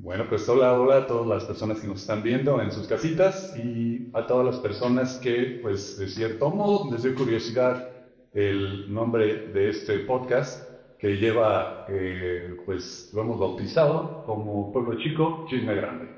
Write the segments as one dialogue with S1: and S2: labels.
S1: Bueno, pues hola, hola a todas las personas que nos están viendo en sus casitas y a todas las personas que, pues, de cierto modo, les dio curiosidad el nombre de este podcast que lleva, eh, pues, lo hemos bautizado como Pueblo Chico, Chisme Grande.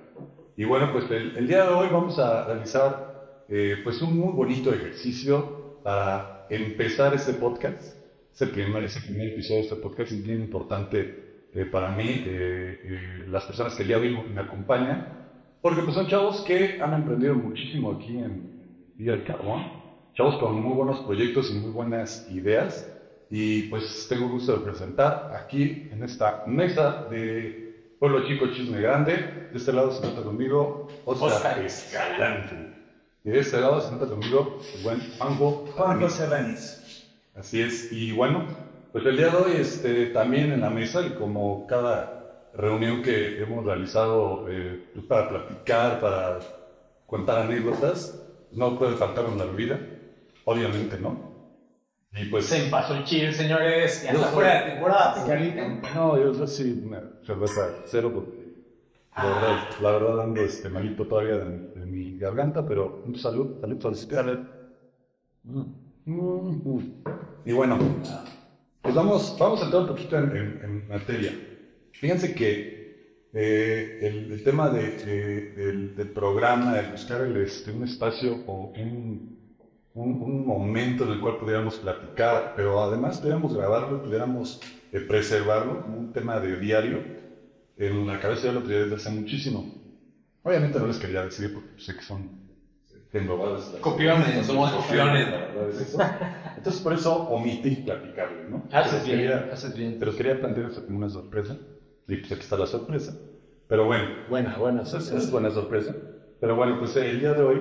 S1: Y bueno, pues el, el día de hoy vamos a realizar, eh, pues, un muy bonito ejercicio para empezar este podcast. Es el primer, es el primer episodio de este podcast y bien importante eh, para mí, eh, eh, las personas que el día de hoy me acompañan, porque pues son chavos que han emprendido muchísimo aquí en Villa del Carbón, chavos con muy buenos proyectos y muy buenas ideas, y pues tengo el gusto de presentar aquí en esta mesa de Pueblo Chico Chisme Grande, de este lado se trata conmigo Oscar,
S2: Oscar
S1: Escalante, y de este lado se trata conmigo el buen Juanjo
S2: Juan José Ranis.
S1: Así es, y bueno, pues el día de hoy este, también en la mesa y como cada reunión que hemos realizado eh, pues, para platicar, para contar anécdotas, no puede faltar una bebida, obviamente no. Y pues
S2: Se me pasó el chill, señores. Ya está fuera de temporada,
S1: no, yo, sí, una cerveza cero porque la verdad, la verdad ando este, malito todavía de, de mi garganta, pero un salud, salud, salud. Mm, mm, mm. Y bueno, pues vamos, vamos a entrar un poquito en, materia. Fíjense que eh, el, tema de, de- del, del programa, de buscar el, este, un espacio o un momento en el cual pudiéramos platicar, pero además pudiéramos grabarlo, pudiéramos eh, preservarlo como un tema de diario, en la cabeza ya lo tenía desde hace muchísimo. Obviamente no les quería decir porque sé que son englobadas las-
S2: Copiones, somos copiones.
S1: es eso. Entonces por eso omití platicarles, ¿no?
S2: Haces bien,
S1: quería-
S2: haces bien.
S1: Pero quería plantear eso como una sorpresa. Y pues aquí está la sorpresa. Pero bueno,
S2: Buena, buena.
S1: eso es, buena sorpresa. Pero bueno, pues el día de hoy,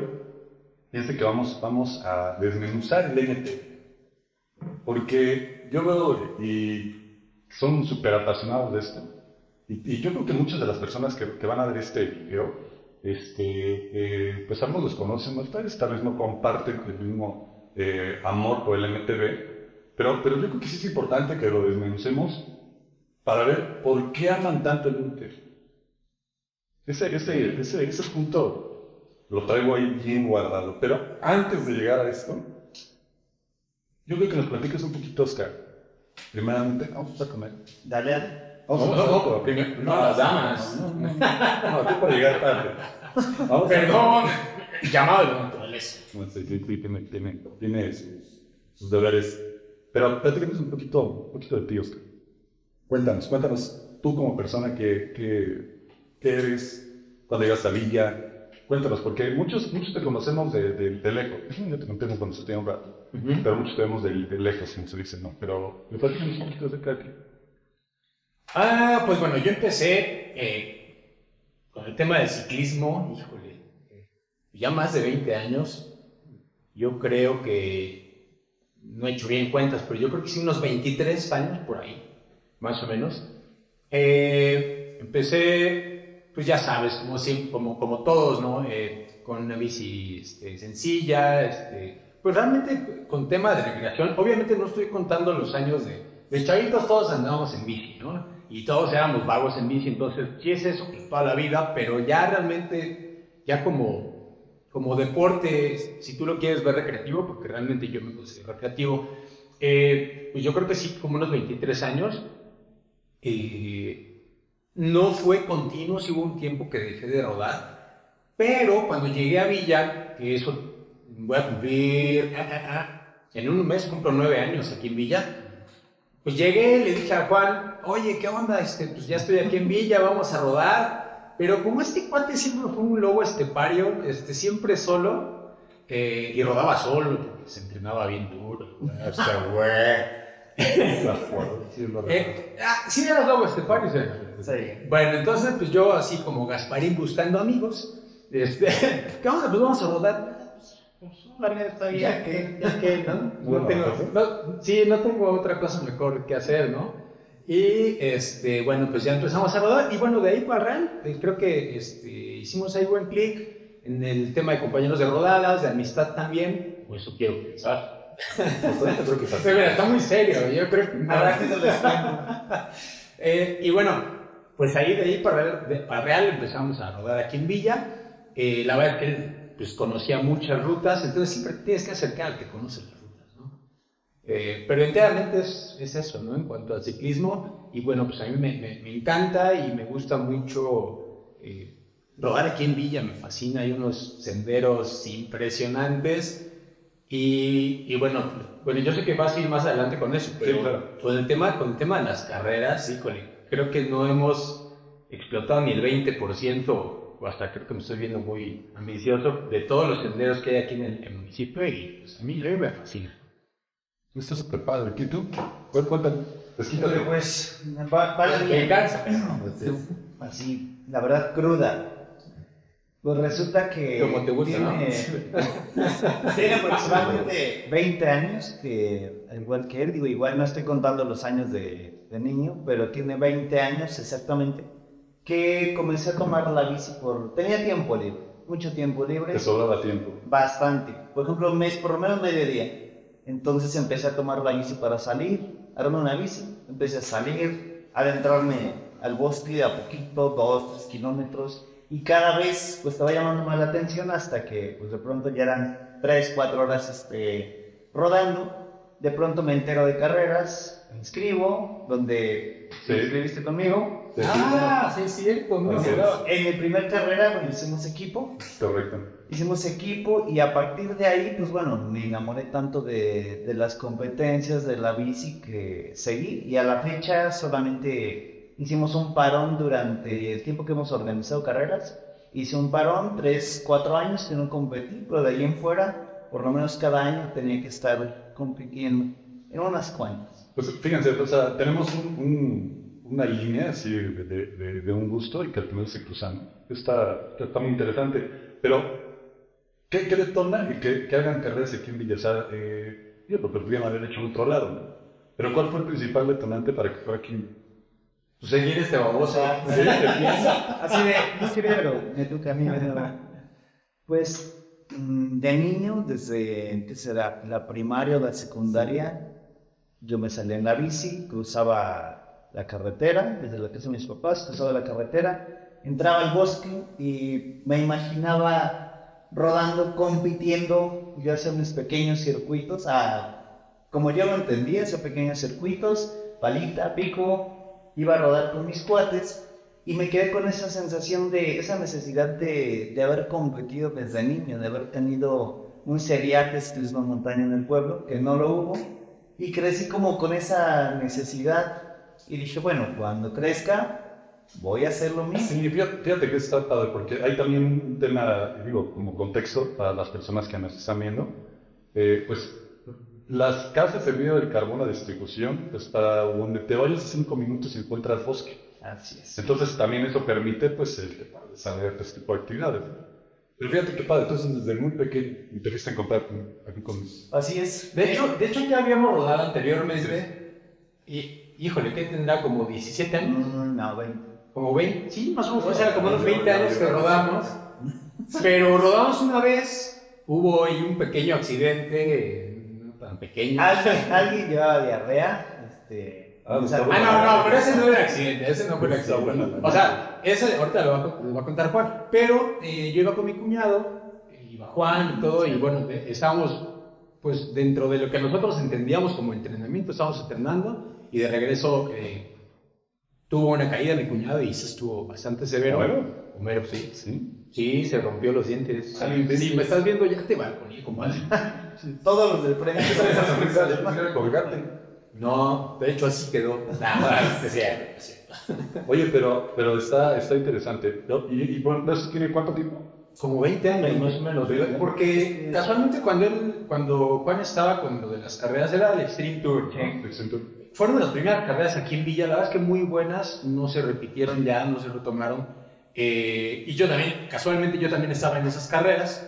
S1: fíjense que vamos, vamos a desmenuzar el NT. Porque yo veo y son súper apasionados de esto. Y, y yo creo que muchas de las personas que, que van a ver este video, este, eh, pues ambos los conocen, ustedes tal vez no comparten el mismo eh, amor por el MTV, pero, pero yo creo que sí es importante que lo desmenucemos para ver por qué aman tanto el Inter. Ese, ese, ese, ese punto lo traigo ahí bien guardado. Pero antes de llegar a esto, yo creo que nos platiques un poquito, Oscar. Primeramente, vamos a comer.
S2: Dale, dale.
S1: Vamos
S2: No,
S1: a
S2: no,
S1: pero primero-
S2: no, las damas.
S1: No, no, no, tú para llegar tarde. Vamos
S2: Perdón. Llamado de naturaleza.
S1: No sé, sí, sí, tiene, tiene, tiene sus, sus deberes. Pero platícanos un poquito, un poquito de ti, Oscar. Cuéntanos, cuéntanos tú como persona que, que, que eres, cuando llegas a Villa. Cuéntanos, porque muchos, muchos te conocemos de, de, de lejos. Yo te conté cuando se tenía un rato. Pero muchos te vemos de, de lejos, como se dice, ¿no? Pero me platícanos un poquito acerca de ti.
S2: Ah, pues bueno, yo empecé eh, con el tema del ciclismo, híjole, ya más de 20 años. Yo creo que, no he hecho bien cuentas, pero yo creo que sí unos 23 años por ahí, más o menos. Eh, empecé, pues ya sabes, como, como, como todos, ¿no? Eh, con una bici este, sencilla, este, pues realmente con tema de recreación. Obviamente no estoy contando los años de chavitos, todos andábamos en bici, ¿no? Y todos éramos vagos en bici, entonces sí es eso pues, toda la vida, pero ya realmente, ya como, como deporte, si tú lo quieres ver recreativo, porque realmente yo me considero recreativo, eh, pues yo creo que sí, como unos 23 años. Eh, no fue continuo, sí hubo un tiempo que dejé de rodar, pero cuando llegué a Villa, que eso voy a cumplir, ah, ah, ah, en un mes cumplo nueve años aquí en Villa, pues llegué, le dije a Juan, oye, ¿qué onda? Este, pues ya estoy aquí en Villa, vamos a rodar. Pero como este cuate siempre fue un lobo estepario, este, siempre solo, eh, y rodaba solo, porque se entrenaba bien duro. Este güey. Eh, ah, sí, era lobo estepario. sí. Bueno, entonces, pues yo así como Gasparín buscando amigos, este, ¿qué onda? Pues vamos a rodar. Pues, está bien, ya que, ya que, ¿no? No
S1: Bueno,
S2: tengo, no, sí, no tengo otra cosa mejor que hacer, ¿no? Y, este, bueno, pues ya empezamos a rodar, y bueno, de ahí para real, eh, creo que, este, hicimos ahí buen clic en el tema de compañeros de rodadas, de amistad también, o eso quiero pensar.
S1: Pues creo que es así.
S2: Sí, mira, está muy serio, yo creo que...
S3: Tiempo.
S2: Eh, y bueno, pues ahí de ahí para, para Real empezamos a rodar aquí en Villa. Eh, la verdad es que pues, conocía muchas rutas, entonces siempre tienes que acercar al que conoce las rutas, ¿no? Eh, pero enteramente es, es, eso, ¿no? En cuanto al ciclismo, y bueno, pues a mí me, me, me encanta y me gusta mucho eh, rodar aquí en Villa, me fascina, hay unos senderos impresionantes. Y, y, bueno, bueno, yo sé que vas a ir más adelante con eso, pero
S1: Sí, claro.
S2: con, el tema, con el tema de las carreras, híjole, creo que no hemos explotado ni el 20%, o hasta creo que me estoy viendo muy ambicioso, de todos los senderos que hay aquí en el, en municipio y pues, a mí me fascina.
S1: Está súper padre. ¿Y tú? Cuéntame. Cuéntame.
S3: Híjole, pues, va, va
S2: Me
S3: bien.
S2: cansa, pero
S3: Pues, es Así, la verdad, cruda. Pues resulta que.
S2: Como te gusta, ¿no?
S3: tiene, tiene aproximadamente 20 años, que al igual que él, digo, igual no estoy contando los años de, de niño, pero tiene 20 años exactamente, que comencé a tomar la bici por. Tenía tiempo libre, mucho tiempo libre.
S1: Te sobraba tiempo.
S3: Bastante. Por ejemplo, un mes, por lo menos mediodía. Entonces empecé a tomar la bici para salir, armé una bici, empecé a salir, adentrarme al bosque de a poquito, dos, tres kilómetros, y cada vez pues estaba llamando más la atención hasta que pues de pronto ya eran tres, cuatro horas este, rodando. De pronto me entero de carreras, me inscribo, donde
S1: Sí.
S3: te inscribiste conmigo.
S2: Ah, sí, es cierto, no.
S3: En mi primer carrera, bueno, hicimos equipo,
S1: Correcto.
S3: Hicimos equipo y a partir de ahí, pues bueno, me enamoré tanto de, de las competencias de la bici que seguí y a la fecha solamente hicimos un parón durante el tiempo que hemos organizado carreras. Hice un parón, tres, cuatro años que no competí, pero de ahí en fuera, por lo menos cada año tenía que estar compitiendo en unas cuantas.
S1: Pues fíjense, o sea, tenemos un- un- una línea así de, de- de un gusto y que al final se cruzan. Está, está muy interesante. Pero, ¿qué, qué detona y que, que hagan carreras aquí en Villasar? Eh, yo lo podrían haber hecho en otro lado, ¿no? Pero ¿cuál fue el principal detonante para que fuera aquí?
S2: Pues seguir este baboso.
S3: Así de, no quería, pero me toca a mí. Pues mm, de niño, desde que será la primaria o la secundaria, yo me salía en la bici, cruzaba la carretera, desde la casa de mis papás, cruzaba la carretera, entraba al bosque y me imaginaba rodando, compitiendo, yo hacía unos pequeños circuitos, a, como yo lo entendía, esos pequeños circuitos, palita, pico, iba a rodar con mis cuates y me quedé con esa sensación de, esa necesidad de, de haber competido desde niño, de haber tenido un seriate ciclismo montaña en el pueblo, que no lo hubo, y crecí como con esa necesidad y dije, bueno, cuando crezca voy a hacer lo mismo.
S1: Sí, fíjate, que está padre, porque hay también un tema, digo, como contexto para las personas que nos están viendo. Eh, pues las casas de video del carbono de distribución, pues para donde te vayas cinco minutos y encuentras bosque.
S3: Así es.
S1: Entonces también eso permite, pues, el desarrollar este tipo de actividades. Pero fíjate qué padre, entonces desde muy pequeño empezaste a encontrar con- aquí con...
S3: Así es.
S2: De hecho, de hecho ya habíamos rodado anteriormente. Y, híjole, ¿qué tendrá? Como 17 años.
S3: Mm, no, 20.
S2: Como 20. Sí, más o menos. O sea, como unos 20 años que rodamos. Pero rodamos una vez. Hubo ahí un pequeño accidente. No tan pequeño.
S3: Alguien, alguien llevaba diarrea. Este,
S1: Ah,
S3: o sea,
S1: está
S2: Ah, no, no, pero ese no era accidente, ese no fue un
S1: Está
S2: accidente. O sea, ese ahorita lo va, a, lo va a contar Juan. Pero eh, yo iba con mi cuñado, iba Juan y todo, y bueno, de- estábamos pues dentro de lo que nosotros entendíamos como entrenamiento, estábamos entrenando, y de regreso eh, tuvo una caída mi cuñado y eso estuvo bastante severo.
S1: ¿Homero?
S2: Homero, sí.
S1: Sí.
S2: Sí, se rompió los dientes.
S1: Ah,
S2: Sí,
S1: sí.
S2: si me estás viendo, ya te balconí, compadre.
S3: todos los del frente.
S1: Esa sonrisa de manera colgate.
S2: No, de hecho así quedó. Nada, es cierto.
S1: Oye, pero, pero está, está interesante. ¿no? ¿Y, y bueno, eso tiene cuánto tiempo?
S2: Como 20 años más o menos, ¿verdad? porque casualmente cuando él, cuando Juan estaba con lo de las carreras era el Extreme Tour. Fueron de las primeras carreras aquí en Villa, la verdad es que muy buenas, no se repitieron ya, no se retomaron. Eh, y yo también, casualmente yo también estaba en esas carreras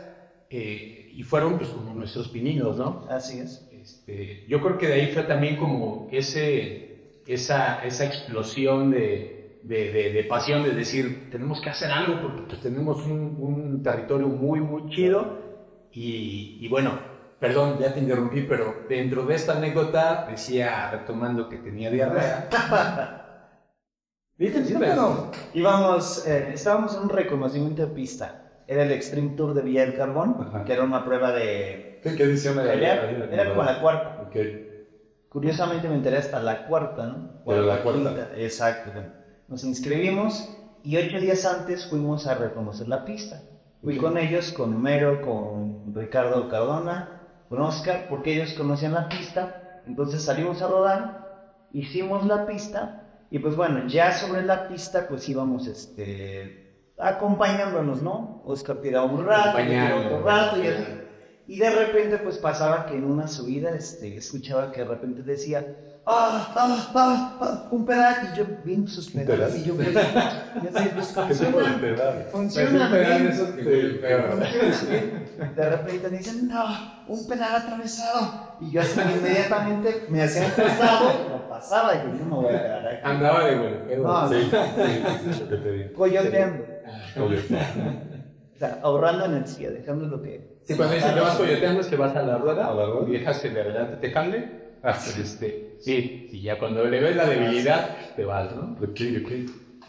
S2: eh, y fueron pues como nuestros pininos, ¿no?
S3: Así es.
S2: Este, yo creo que de ahí fue también como ese, esa, esa explosión de, de, de- de pasión, de decir, tenemos que hacer algo porque pues, tenemos un, un territorio muy, muy chido. Y, y bueno, perdón, ya te interrumpí, pero dentro de esta anécdota decía, retomando que tenía diarrea, Fíjense,
S3: No, no. Íbamos, eh, estábamos en un reconocimiento de pista. Era el Extreme Tour de Villa del Carbón,
S1: Ajá.
S3: que era una prueba de...
S1: ¿Qué, qué edición era?
S3: Era, como la cuarta. Curiosamente me enteré hasta la cuarta, ¿no? O
S1: Era la
S3: quinta.
S1: cuarta.
S3: Exacto. Nos inscribimos y ocho días antes fuimos a reconocer la pista. Fui con ellos, con Homero, con Ricardo Cardona, con Oscar, porque ellos conocían la pista. Entonces salimos a rodar, hicimos la pista y pues bueno, ya sobre la pista pues íbamos este, acompañándonos, ¿no? Oscar tiraba un rato, tiraba otro rato y así. Y de repente pues pasaba que en una subida este, escuchaba que de repente decía, ah, ah, ah, ah, un pedal, y yo viendo sus y yo, ya sé, pues
S1: ¿Qué tipo de
S3: funciona, funciona
S2: Pues, un pedal
S3: bien.
S2: de
S3: repente me dicen, no, un pedal atravesado. Y yo así inmediatamente me hacía un costado, lo pasaba y yo, yo me voy a quedar aquí.
S2: Andaba de golpeo.
S3: No,
S1: Sí, sí, sí, digo.
S3: Coyoteando. O sea, ahorrando energía, dejando lo que...
S2: Sí, cuando dicen que vas coyoteando es que vas a la rueda,
S1: ¿A la rueda?
S2: y dejas que de adelante te jale.
S1: Ah, sí.
S2: Este, sí, y ya cuando le ves la debilidad, te vas, ¿no?
S1: Ok, ok.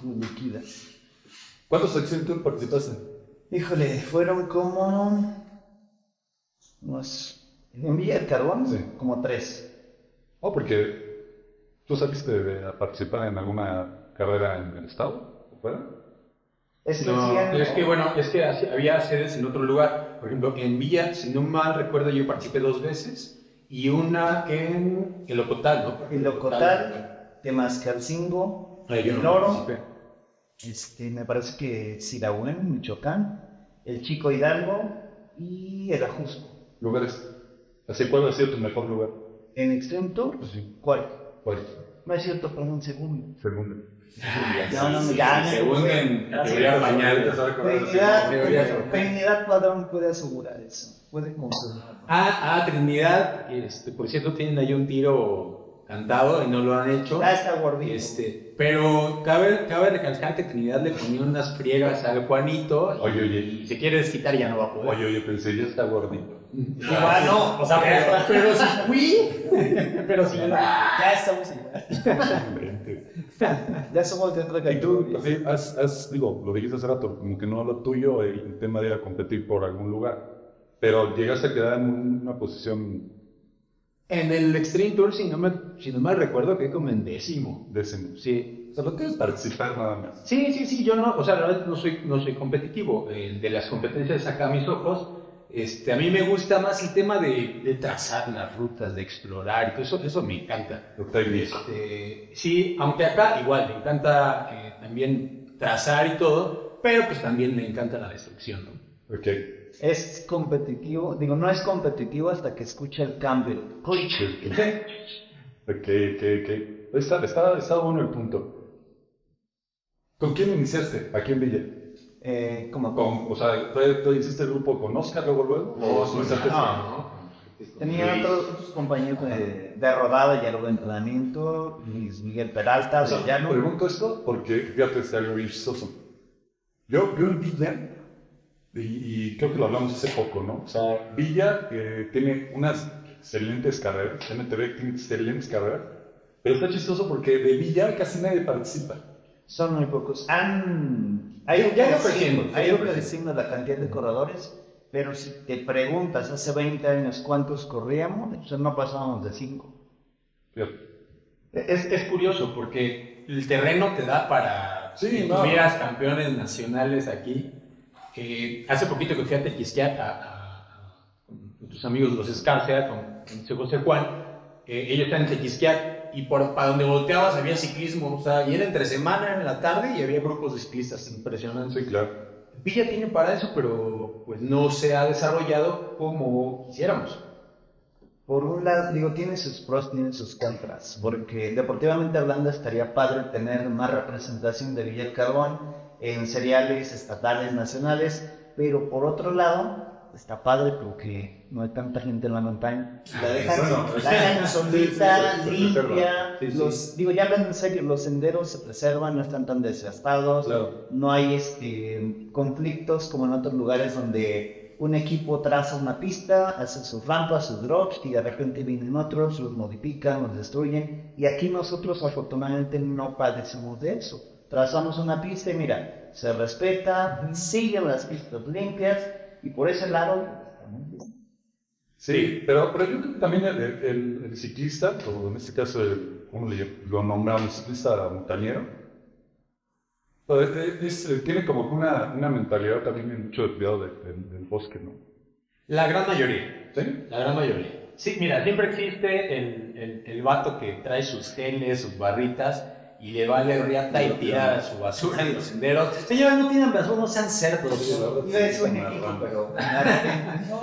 S3: me liquida.
S1: ¿Cuántos accidentes participaste?
S3: Híjole, fueron como... Unos... En Villa del Carbón,
S1: Sí.
S3: como tres.
S1: Oh, porque tú saliste de participar en alguna carrera en el estado, ¿o fuera?
S3: Es que
S2: No, es que bueno, es que así- había sedes en otro lugar. Por ejemplo, en Villa, si no mal recuerdo, yo participé dos veces y una en el Ocotal, ¿no?
S3: El Ocotal, Temascalcingo, El
S2: no
S3: Oro,
S2: participé.
S3: este, me parece que Sirahuén, Michoacán, el Chico Hidalgo y el Ajusco.
S1: Lugares. Así, ¿cuál ha sido tu mejor lugar?
S3: En Extreme Tour,
S1: Pues sí.
S3: ¿cuál?
S1: ¿Cuál?
S3: No es cierto, perdón, segundo.
S1: Segundo.
S3: No, no, no, ya,
S2: categoría
S3: sí,
S2: pañal.
S3: Trinidad, Trinidad Padrón puede asegurar eso, puede confirmar.
S2: Ah, ah, Trinidad, este, por cierto, tienen ahí un tiro cantado y no lo han hecho.
S3: Ya está gordito.
S2: Este, pero cabe, cabe recalcar que Trinidad le ponía unas friegas al Juanito y,
S1: Oye, oye.
S2: y si quiere desquitar ya no va a poder.
S1: Oye, oye, pensé, ya está gordito.
S3: Igual no, o sea,
S2: pero,
S3: pero,
S2: pero si fui, pero si
S3: ya estamos igual. Ya somos de otra
S1: Y tú,
S3: categoría.
S1: así, has, has- digo, lo dijiste hace rato, como que no lo tuyo, el tema de ir a competir por algún lugar, pero llegaste a quedar en una posición
S2: En el Extreme Tour, si no me, si no me recuerdo, quedé como en décimo.
S1: décimo.
S2: Sí.
S1: O sea, no quieres participar nada más.
S2: Sí, sí, sí, yo no, o sea, la verdad no soy, no soy competitivo. De las competencias acá a mis ojos, este, a mí me gusta más el tema de, de trazar las rutas, de explorar, y todo eso, eso me encanta. Este, sí, aunque acá igual me encanta eh, también trazar y todo, pero pues también me encanta la destrucción, ¿no?
S1: Ok.
S3: Es competitivo, digo, no es competitivo hasta que escucha el cambio.
S1: Ok, ok, ok. Está, está, está bueno el punto. ¿Con quién iniciaste aquí en Villa?
S3: Eh, como
S1: Con, o sea, ¿tú, tú hiciste el grupo con Oscar luego luego? ¿O comenzaste
S2: no.
S3: Tenía otros, otros compañeros de, de rodada y algo de entrenamiento, Luis Miguel Peralta,
S1: O sea,
S3: ya no.
S1: pregunto esto porque fíjate, es algo bien chistoso. Yo, yo en Villa, y, y creo que lo hablamos hace poco, ¿no? O sea, Villa eh, tiene unas excelentes carreras, MTV tiene excelentes carreras, pero está chistoso porque de Villa casi nadie participa.
S3: Son muy pocos. Han, hay
S2: Ya-
S3: hay
S2: ya
S3: un
S2: ido
S3: creciendo la cantidad de corredores, pero si te preguntas hace 20 años cuántos corríamos, pues no pasábamos de 5.
S1: Fíjate.
S2: Es, es curioso porque el terreno te da para
S1: Sí,
S2: que
S1: no.
S2: tuvieras campeones nacionales aquí. Eh, hace poquito que fui a Tequisquiac a, a- con tus amigos los Escárcega, con, con José Juan, eh, ellos están en Tequisquiac y por, para donde volteabas había ciclismo, o sea, y era entre semana en la tarde y había grupos de ciclistas impresionantes.
S1: Sí, claro.
S2: Villa tiene para eso, pero pues no se ha desarrollado como quisiéramos.
S3: Por un lado, digo, tiene sus pros, tiene sus contras, porque deportivamente hablando estaría padre tener más representación de Villa del Carbón en seriales estatales, nacionales, pero por otro lado, está padre porque no hay tanta gente en la montaña. La dejan,
S1: Bueno,
S3: la dejan solita,
S1: sí, sí,
S3: limpia,
S2: Sí, sí.
S3: los, digo, ya hablando en serio, los senderos se preservan, no están tan desgastados,
S1: Claro.
S3: no hay este, conflictos como en otros lugares donde un equipo traza una pista, hace sus rampas, sus drops y de repente vienen otros, los modifican, los destruyen. Y aquí nosotros afortunadamente no padecemos de eso. trazamos una pista y mira, se respeta, siguen las pistas limpias y por ese lado está muy bien.
S1: Sí, pero, pero yo creo que también el, el- el ciclista, o en este caso, el, ¿cómo le, lo nombramos? Ciclista montañero, es- es- tiene como que una, una mentalidad también de mucho de cuidado de- del- del bosque, ¿no?
S2: La gran mayoría.
S1: ¿Sí?
S2: La gran mayoría. Sí, mira, siempre existe el, el, el vato que trae sus geles, sus barritas y le vale riata y tira su basura en los senderos.
S3: Señores, no tienen razón, no sean cerdos. Iba a decir un equipo, pero...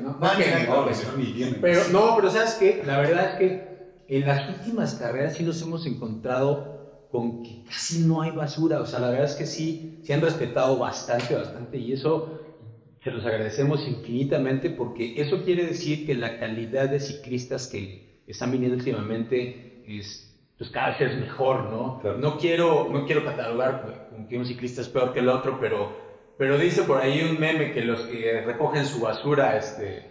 S2: No, que. Pero no, pero ¿sabes qué? La verdad es que en las últimas carreras sí nos hemos encontrado con que casi no hay basura. O sea, la verdad es que sí, se han respetado bastante, bastante. Y eso se los agradecemos infinitamente porque eso quiere decir que la calidad de ciclistas que están viniendo últimamente es, pues cada vez es mejor, ¿no?
S1: Claro.
S2: No quiero, no quiero catalogar pues, como que un ciclista es peor que el otro, pero, pero dice por ahí un meme que los que recogen su basura, este,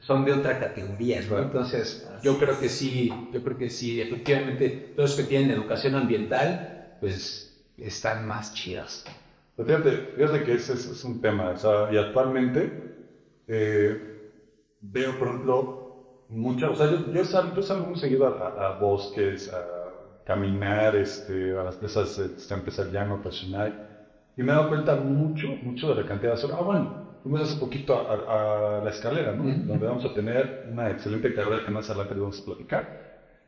S2: son de otra categoría, ¿no? Entonces, yo creo que sí, yo creo que sí, efectivamente, todos los que tienen educación ambiental, pues están más chidos.
S1: Pero Fíjate, fíjate que ese es, es un tema, o sea, y actualmente eh, veo, por ejemplo, muchas, o sea, yo, yo salgo, yo salgo muy seguido a, a- a bosques, a caminar, este, a las esas, este, empezar llano ocasional, y me he dado cuenta mucho, mucho de la cantidad de basura. Ah, bueno, fuimos hace poquito a, a- a la escalera, ¿no? Donde vamos a tener una excelente carrera que más adelante vamos a platicar.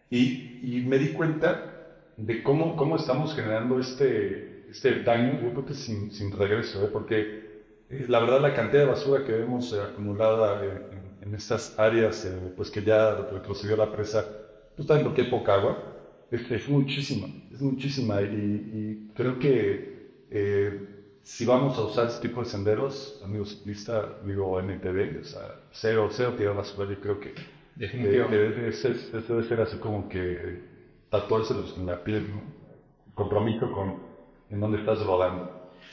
S1: Y, y me di cuenta de cómo, cómo estamos generando este, este daño, yo creo que sin, sin regreso, ¿eh? porque eh, la verdad la cantidad de basura que vemos eh, acumulada eh, en, en estas áreas, eh, pues que ya retrocedió la presa, justamente porque hay poca agua, es, es muchísima, es muchísima y, y creo que eh, si vamos a usar este tipo de senderos, amigos ciclistas, digo NTV, o sea, cero, cero tirar basura, yo creo que eh, ese, ese debe ser así como que tatuárselos en la piel, ¿no? Compromiso con en dónde estás rodando.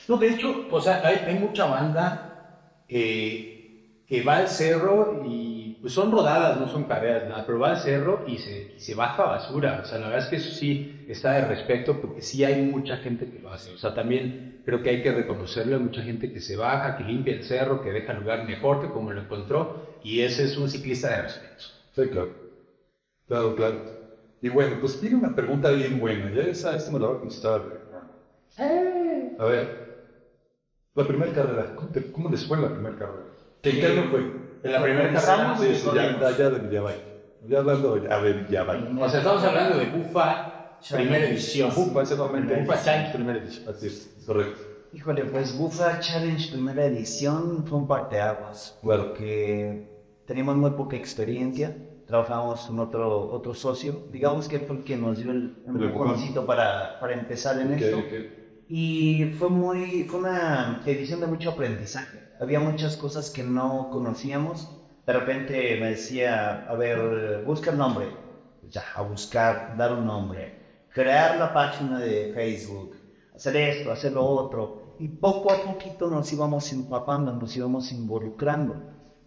S2: No, de hecho, o sea, hay, hay mucha banda eh, que va al cerro y pues son rodadas, no son carreras, nada, pero va al cerro y se, y se baja basura. O sea, la verdad es que eso sí está de respeto porque sí hay mucha gente que lo hace. O sea, también creo que hay que reconocerle a mucha gente que se baja, que limpia el cerro, que deja el lugar mejor que como lo encontró y ese es un ciclista de respeto.
S1: Sí, claro. Claro, claro. Y bueno, pues tiene una pregunta bien buena. Ya esa, esta me la va a contestar. A ver, la primera carrera, ¿cómo, te- cómo les fue la primera carrera? ¿Qué año fue?
S2: En la primera carrera,
S1: Sí, sí, ya, ya, ya de Villabay. Ya hablando ya de Villabay.
S2: o sea, estamos hablando de Bufa, primera edición.
S1: Bufa, nombre.
S2: Bufa Challenge, primera edición.
S1: Así es, correcto.
S3: Híjole, pues Bufa Challenge primera edición fue un parteaguas,
S1: Bueno.
S3: porque teníamos muy poca experiencia, trabajamos con otro, otro socio, digamos que fue el que nos dio el empujoncito para, para empezar en
S1: Ok,
S3: esto.
S1: ok.
S3: Y fue muy, fue una edición de mucho aprendizaje. Había muchas cosas que no conocíamos. De repente me decía, a ver, busca el nombre. Ya, a buscar, dar un nombre. Crear la página de Facebook. Hacer esto, hacer lo otro. Y poco a poquito nos íbamos empapando, nos íbamos involucrando.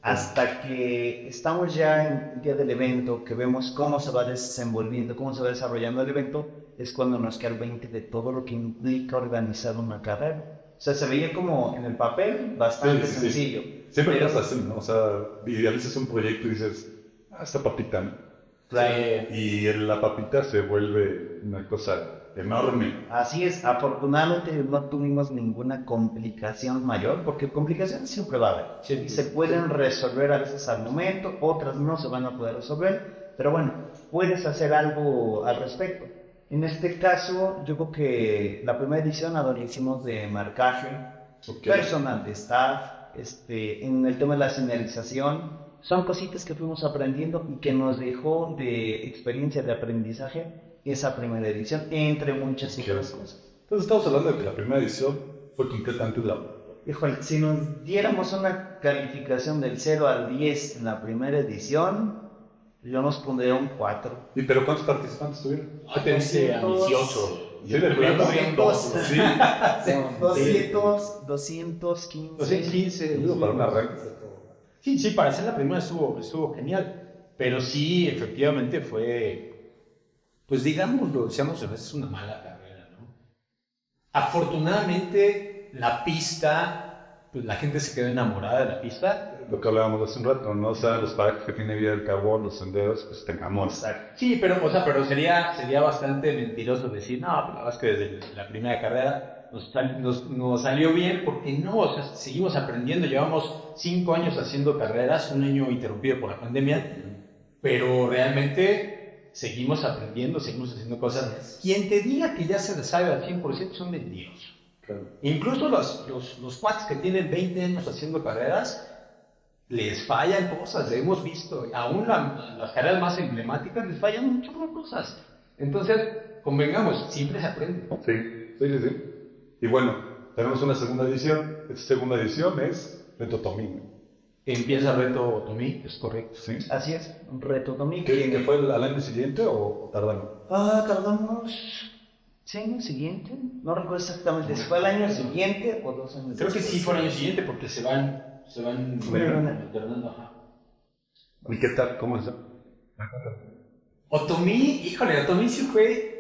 S3: Hasta que estamos ya en el día del evento, que vemos cómo se va desenvolviendo, cómo se va desarrollando el evento, es cuando nos cae el 20 de todo lo que implica organizar una carrera. O sea, se veía como en el papel bastante
S1: Sí, sí, sí.
S3: sencillo.
S1: Siempre
S3: Pero-
S1: pasa así, ¿no? O sea, idealizas un proyecto y dices, ah, esta papita, ¿no?
S3: Claro.
S2: Sí.
S1: Y la papita se vuelve una cosa enorme.
S3: Así es, afortunadamente no tuvimos ninguna complicación mayor, porque complicaciones siempre va a haber.
S2: Sí.
S3: Se pueden resolver a veces al momento, otras no se van a poder resolver, pero bueno, puedes hacer algo al respecto. En este caso, yo creo que la primera edición a donde hicimos de marcaje,
S1: Ok.
S3: personal de staff, este, en el tema de la señalización, son cositas que fuimos aprendiendo y que nos dejó de experiencia de aprendizaje esa primera edición, entre muchas otras cosas.
S1: Entonces estamos hablando de que la primera edición fue completamente la...
S3: Híjole, si nos diéramos una calificación del 0 al 10 en la primera edición, yo nos pondría un 4.
S1: ¿Y pero cuántos participantes tuvieron?
S2: Ah, te dice ambicioso.
S1: Sí, de
S2: Tuvieron
S1: plano.
S2: 200.
S1: Sí,
S3: 200, 215.
S2: 215.
S1: digo, para un arranque.
S2: Sí, sí, para hacer la primera estuvo, estuvo genial. Pero sí, efectivamente fue, pues digámoslo, seamos honestos, una mala carrera, afortunadamente la pista, pues la gente se quedó enamorada de la pista.
S1: Lo que hablábamos hace un rato, ¿no? O sea, los parajes que tiene Villa del Carbón, los senderos, pues te enamoras.
S2: Sí, pero, o sea, pero sería, sería bastante mentiroso decir, no, pues la verdad es que desde la primera carrera nos, sal- nos- nos salió bien, porque no, o sea, seguimos aprendiendo, llevamos cinco años haciendo carreras, un año interrumpido por la pandemia, pero realmente seguimos aprendiendo, seguimos haciendo cosas. Quien te diga que ya se le sabe al 100% son mentirosos. Incluso los, los, los cuates que tienen 20 años haciendo carreras, les fallan cosas, hemos visto, aún la- las carreras más emblemáticas les fallan mucho de cosas. Entonces, convengamos, siempre se aprende.
S1: Sí, sí, sí. Y bueno, tenemos una segunda edición. Esta segunda edición es Reto Tomín.
S2: Empieza reto Tomí, es correcto.
S1: ¿Sí?
S3: Así es, reto domingo.
S1: ¿Qué, que fue el- al año siguiente o tardaron?
S3: Ah, tardamos. ¿Sí, año siguiente? No recuerdo exactamente si fue el año siguiente o dos años
S2: Creo que sí fue el año siguiente porque se van, se van alternando. ajá.
S1: ¿Y qué tal? ¿Cómo es?
S2: Otomí, híjole, Otomí sí fue.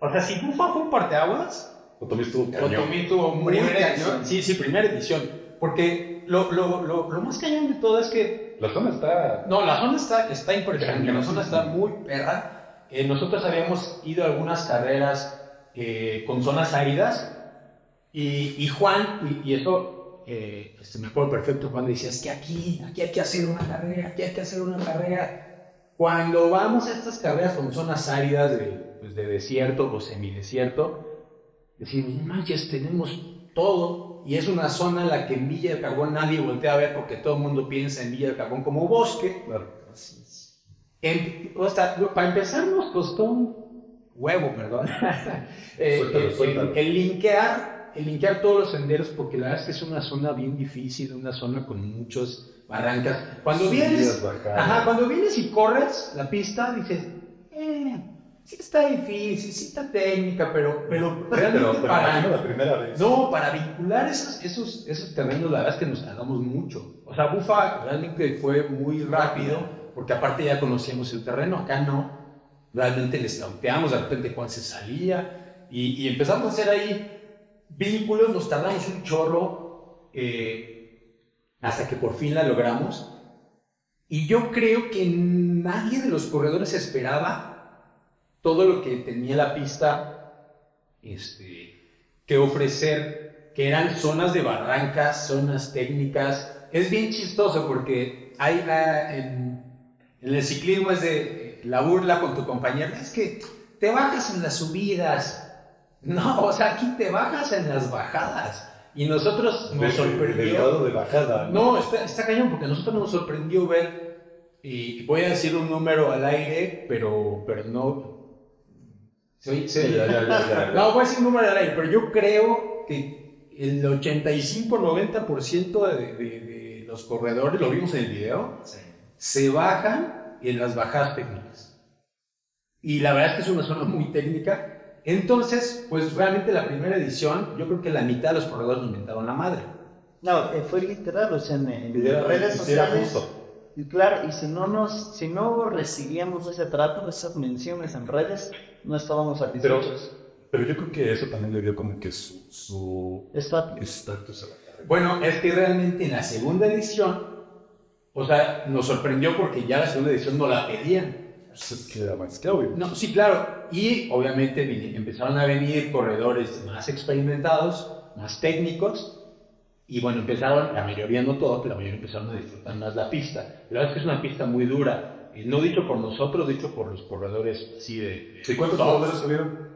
S2: O sea, si Bufa fue un parteaguas,
S1: Otomí estuvo cañón.
S2: Otomí tuvo muy
S3: Primera edición.
S2: Sí, sí, primera edición. Porque lo, lo, lo, lo más cañón de todo es que.
S1: La zona está...
S2: No, la zona está, está impresionante. La zona está muy perra. Eh, nosotros habíamos ido a algunas carreras eh, con zonas áridas. Y, y Juan, y, y eso eh, este, me acuerdo perfecto, Juan decía, es que aquí, aquí hay que hacer una carrera, aquí hay que hacer una carrera. Cuando vamos a estas carreras con zonas áridas de, pues, de desierto o semidesierto, decimos, no manches, tenemos todo. Y es una zona en la que en Villa del Carbón nadie voltea a ver porque todo el mundo piensa en Villa del Carbón como bosque.
S1: Claro.
S2: En- o sea, para empezar nos costó un huevo, perdón. Eh,
S1: Suéltalo,
S2: el-
S1: suéltalo.
S2: el, el linkear, linkear todos los senderos, porque la verdad es que es una zona bien difícil, una zona con muchas barrancas. Cuando
S1: Subidas,
S2: vienes, ajá, cuando vienes y corres la pista, dices, eh, sí está difícil, sí está técnica, pero, pero realmente
S1: Pero, pero
S2: para,
S1: la primera vez.
S2: no, para vincular esos, esos, esos terrenos, la verdad es que nos tardamos mucho. O sea, Bufa realmente fue muy rápido, porque aparte ya conocíamos el terreno, acá no. Realmente les lauteamos, de repente Juan se salía, y, y empezamos a hacer ahí vínculos, nos tardamos un chorro, eh, hasta que por fin la logramos. Y yo creo que nadie de los corredores esperaba todo lo que tenía la pista este, que ofrecer, que eran zonas de barrancas, zonas técnicas. Es bien chistoso porque hay la, en, en el ciclismo es de eh, la burla con tu compañero, es que te bajas en las subidas. No, o sea, aquí te bajas en las bajadas. Y nosotros nos
S1: Del-
S2: sorprendió.
S1: del grado de bajada.
S2: No, está, está cañón, porque nosotros nos sorprendió ver, y voy a decir un número al aire, pero, pero no... ¿Se oye?
S1: Ya, ya, ya.
S2: No, voy a decir un número al aire, pero yo creo que el 85-90% de, de, de los corredores, lo vimos en el video, se bajan en las bajadas técnicas. Y la verdad es que es una zona muy técnica. Entonces, pues realmente la primera edición, yo creo que la mitad de los corredores nos inventaron la madre.
S3: No, eh, fue literal, o sea, en, en
S1: era-
S3: redes sociales. Y claro, y si no nos, si no recibíamos ese trato, esas menciones en redes, no estábamos
S1: Pero,
S3: satisfechos.
S1: pero yo creo que eso también le dio como que su su estatus.
S2: Bueno, es que realmente en la segunda edición, o sea, nos sorprendió porque ya la segunda edición no la pedían.
S1: Pues es que era más que obvio.
S2: No, sí, claro. Y obviamente empezaron a venir corredores más experimentados, más técnicos. Y bueno, empezaron, la mayoría no todo, pero la mayoría empezaron a disfrutar más la pista. La verdad es que es una pista muy dura. Y no dicho por nosotros, dicho por los corredores así de... de
S1: ¿Y cuántos
S2: top.
S1: jugadores subieron?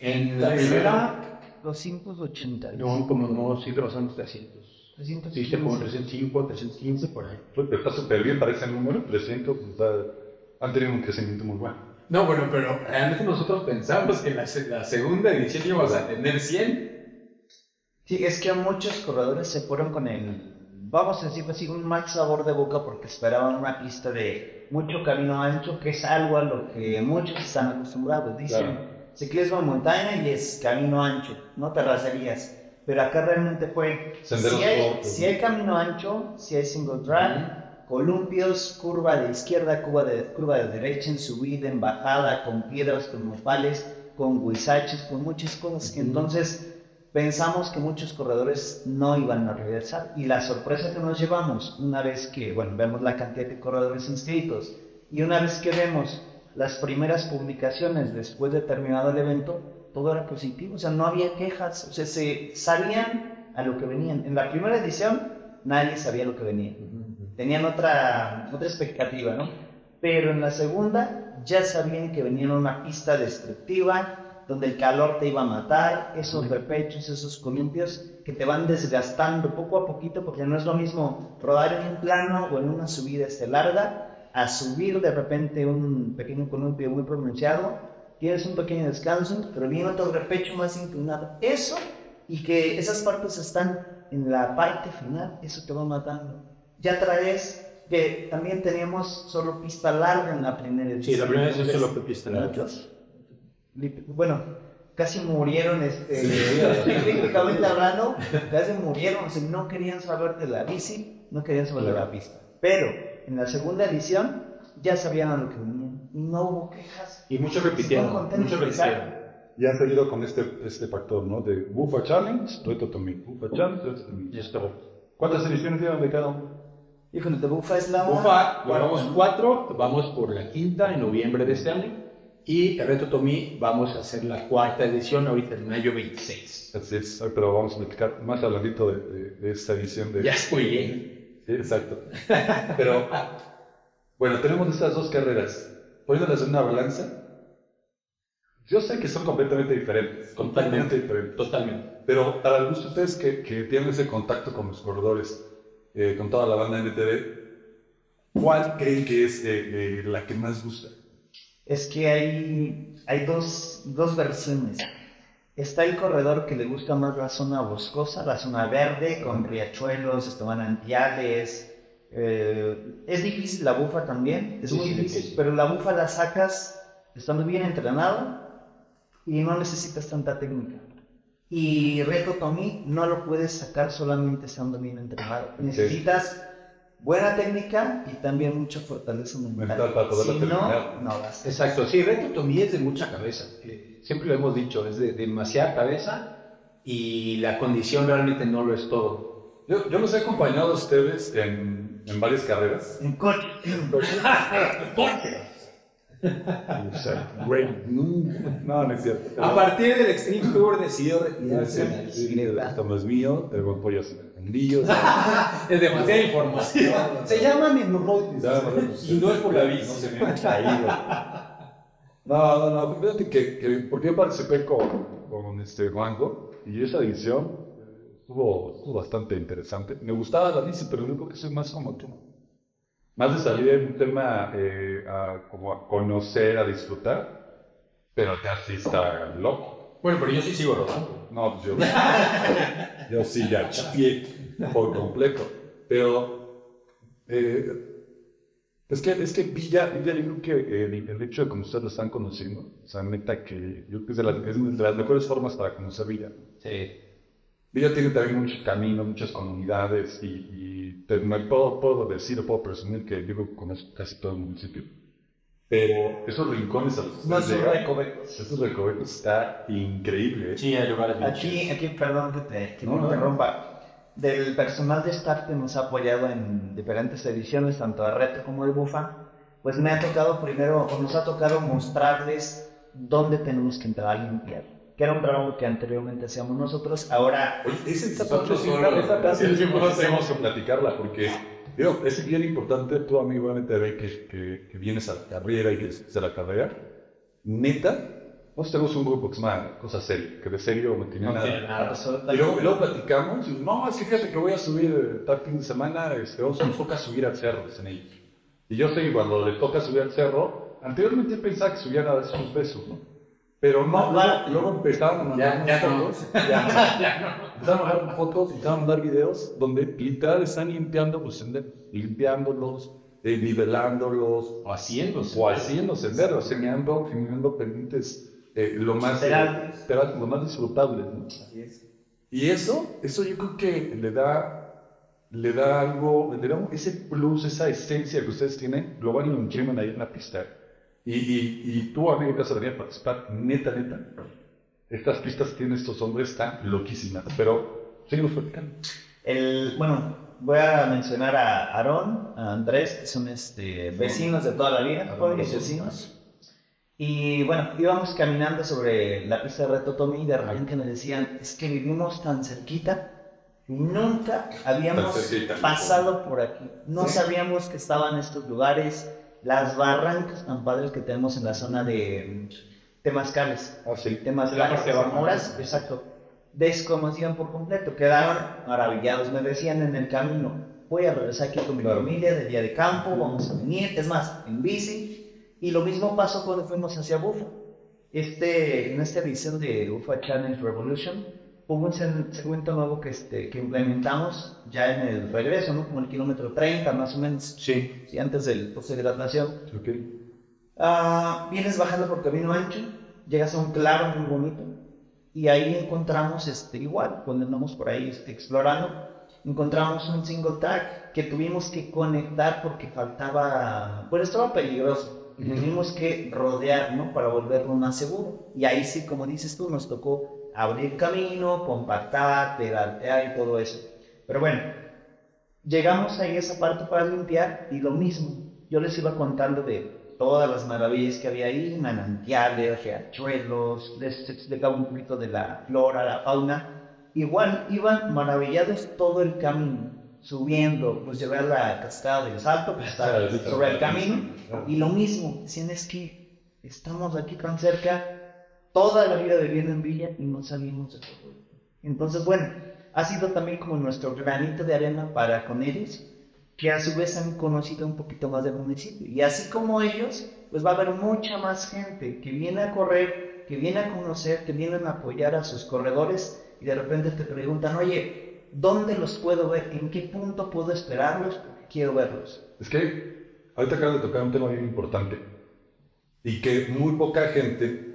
S2: En la primera,
S3: 280.
S2: no, como no, sí rebasamos 300.
S3: 315.
S2: Sí, se como 305, 315 por ahí.
S1: Pues, Está súper bien para ese número, 300, pues, está- han tenido un crecimiento muy bueno.
S2: No, bueno, pero realmente nosotros pensamos que la, la segunda edición íbamos a tener 100.
S3: Sí, es que muchos corredores se fueron con el, vamos a decirlo así, un mal sabor de boca porque esperaban una pista de mucho camino ancho, que es algo a lo que muchos están acostumbrados. Dicen,
S1: Claro.
S3: ciclismo en montaña y es camino ancho, no terracerías. Pero acá realmente fue, si hay,
S1: cortos.
S3: si hay camino ancho, si hay single track, columpios, curva de izquierda, curva de, curva de derecha, en subida, en bajada, con piedras, con nopales, con huizaches, con muchas cosas. Entonces, pensamos que muchos corredores no iban a regresar y la sorpresa que nos llevamos una vez que, bueno, vemos la cantidad de corredores inscritos y una vez que vemos las primeras publicaciones después de terminado el evento, todo era positivo, o sea, no había quejas, o sea, se sabían a lo que venían. En la primera edición nadie sabía lo que venía, tenían otra, otra expectativa, ¿no? Pero en la segunda ya sabían que venía una pista destructiva, donde el calor te iba a matar, esos repechos, esos columpios que te van desgastando poco a poquito, porque no es lo mismo rodar en un plano o en una subida este larga, a subir de repente un pequeño columpio muy pronunciado, tienes un pequeño descanso, pero viene otro repecho más inclinado. Eso, y que esas partes están en la parte final, eso te va matando. Ya traes que también teníamos solo pista larga en la primera edición.
S2: Sí, la primera edición solo fue pista larga.
S3: Muchos bueno, casi murieron, este, técnicamente hablando, casi murieron, o sea, no querían saber de la bici, no querían saber de la pista. Pero en la segunda edición ya sabían a lo que venían y no hubo quejas.
S2: Y muchos repitieron, muchos repitieron.
S1: Y han seguido con este, este factor, ¿no? De Bufa Challenge, Reto Tommy. Bufa Challenge, Reto Tommy.
S2: Y esto.
S1: ¿Cuántas ediciones llevan de cada uno?
S3: Híjole, de Bufa es la
S2: Bufa, vamos cuatro, vamos por la quinta en noviembre de este año. Y el reto Tomí vamos a hacer la cuarta edición ahorita en mayo 26.
S1: Así es, pero vamos a explicar más habladito de, de, de, esta edición de...
S2: Ya estoy bien.
S1: Sí, exacto. Pero, bueno, tenemos estas dos carreras. Poniéndolas en una balanza, yo sé que son completamente diferentes.
S2: Totalmente diferentes. Totalmente.
S1: Pero para el gusto de ustedes que, que tienen ese contacto con los corredores, eh, con toda la banda NTV, ¿cuál creen que es eh, eh, la que más gusta?
S3: es que hay, hay dos, dos versiones. Está el corredor que le gusta más la zona boscosa, la zona verde, con riachuelos, este, manantiales. Eh, es difícil la bufa también, es muy difícil, pero la bufa la sacas estando bien entrenado y no necesitas tanta técnica. Y reto Tommy no lo puedes sacar solamente estando bien entrenado. Necesitas buena técnica y también mucha fortaleza mental.
S1: mental para poderla
S3: si
S1: terminar.
S3: no, no vas.
S2: Exacto, sí, reto Tomí es de mucha cabeza. Eh, siempre lo hemos dicho, es de, demasiada cabeza y la condición realmente no lo es todo.
S1: Yo, yo los he acompañado a ustedes en, en varias carreras.
S3: En coche.
S2: En coche.
S1: No, no es cierto.
S2: A partir del Extreme Tour decidió retirarse.
S1: Esto no es mío, el buen pollo es
S2: es demasiada información.
S3: Se llaman hemorroides.
S2: Y no es por la bici.
S1: No se me ha caído. No, no, no. Fíjate que, que porque yo participé con, con este Juanjo y esa edición estuvo, estuvo bastante interesante. Me gustaba la bici, pero yo creo que soy más como tú. Más de salir en un tema eh, a, como a conocer, a disfrutar, pero te asista loco.
S2: Bueno, pero yo sí sigo rodando.
S1: No, pues yo, yo sí ya chapié por completo. Pero eh, es que, es que Villa, Villa yo creo que el, el, hecho de que ustedes lo están conociendo, o sea, neta que yo creo que es de, las, es de las mejores formas para conocer Villa.
S2: Sí.
S1: Villa tiene también muchos caminos, muchas comunidades y, y te, me puedo, puedo decir, puedo presumir que yo conozco casi todo el municipio. Pero esos rincones a los
S3: No
S1: llegan,
S3: recovecos.
S1: esos recovecos está increíble. ¿eh?
S2: Sí, hay lugares bien
S3: Aquí, aquí, perdón que te, que
S1: No,
S3: me
S1: no.
S3: interrumpa. Del personal de staff que nos ha apoyado en diferentes ediciones, tanto de Reto como de Bufa, pues me ha tocado primero, o nos ha tocado mostrarles dónde tenemos que entrar a limpiar. Que era un trabajo que anteriormente hacíamos nosotros, ahora
S1: Oye, ese tenemos que platicarla porque digo, es bien importante, tú a mí igualmente ve que, que, que vienes a la carrera y que es de la carrera, neta, nosotros tenemos un grupo que se llama Cosa Seria, que de serio no tiene
S2: No
S1: nada.
S2: tiene nada.
S1: Y luego, y luego platicamos, y no, es que fíjate que voy a subir eh, tal fin de semana, este, vamos, nos toca subir al cerro, dicen ellos. Y yo sé que cuando le toca subir al cerro, anteriormente pensaba que subían a veces un peso, ¿no? Pero no, luego, luego empezaron a mandar
S2: Ya, ya no.
S1: fotos, ya, empezaron a mandar fotos, empezaron a mandar videos donde literal están limpiando senderos, limpiándolos, eh, nivelándolos,
S2: O haciéndose.
S1: o haciendo senderos, generando, generando pendientes eh, lo más eh, lo más disfrutables, ¿no?
S3: Así es.
S1: Y eso, eso yo creo que le da, le da algo, le da ese plus, esa esencia que ustedes tienen, lo van y lo imprimen ahí en la pista. Y, y, y tú, amigo, que vas a venir a participar, neta, neta, estas pistas que tienen estos hombres están loquísimas, pero seguimos platicando.
S3: El, bueno, voy a mencionar a Aarón, a Andrés, que son este, vecinos de toda la vida, jóvenes vecinos. Y bueno, íbamos caminando sobre la pista de Reto Tommy y de repente nos decían, es que vivimos tan cerquita y nunca habíamos
S1: cerquita.
S3: pasado por aquí. No sabíamos que estaban estos lugares, las barrancas tan padres que tenemos en la zona de mm, Temazcales.
S1: Ah, sí.
S2: Abajo.
S3: Moras, exacto. Desconocían por completo, quedaron maravillados. Me decían en el camino, voy a regresar aquí con mi
S1: Claro.
S3: familia de día de campo, vamos a venir, es más, en bici. Y lo mismo pasó cuando fuimos hacia Bufa. Este, en esta edición de Bufa Challenge Revolution, hubo un se- segmento nuevo que, este, que implementamos ya en el regreso, ¿no? Como el kilómetro 30 más o menos,
S2: Sí.
S3: sí, antes del post de hidratación.
S1: Ok.
S3: Ah, vienes bajando por camino ancho, llegas a un claro muy bonito y ahí encontramos este, igual, cuando andamos por ahí este, explorando, encontramos un single tag que tuvimos que conectar porque faltaba, bueno, estaba peligroso. y Tuvimos que rodear, ¿no? Para volverlo más seguro. Y ahí sí, como dices tú, nos tocó abrir camino, compactar, pedalear y todo eso. Pero bueno, llegamos ahí a esa parte para limpiar y lo mismo. Yo les iba contando de todas las maravillas que había ahí, manantiales, riachuelos, les explicaba un poquito de la flora, la fauna. Igual iban maravillados todo el camino, subiendo, pues llevé a la cascada del salto,
S1: Ah, sí,
S3: sobre el camino. Y lo mismo, decían es que estamos aquí tan cerca, toda la vida viviendo en Villa y no salimos de todo. Entonces, bueno, ha sido también como nuestro granito de arena para con ellos, que a su vez han conocido un poquito más del municipio. Y así como ellos, pues va a haber mucha más gente que viene a correr, que viene a conocer, que vienen a apoyar a sus corredores y de repente te preguntan, oye, ¿dónde los puedo ver? ¿En qué punto puedo esperarlos? Quiero verlos.
S1: Es que ahorita acabas de tocar un tema bien importante y que muy poca gente,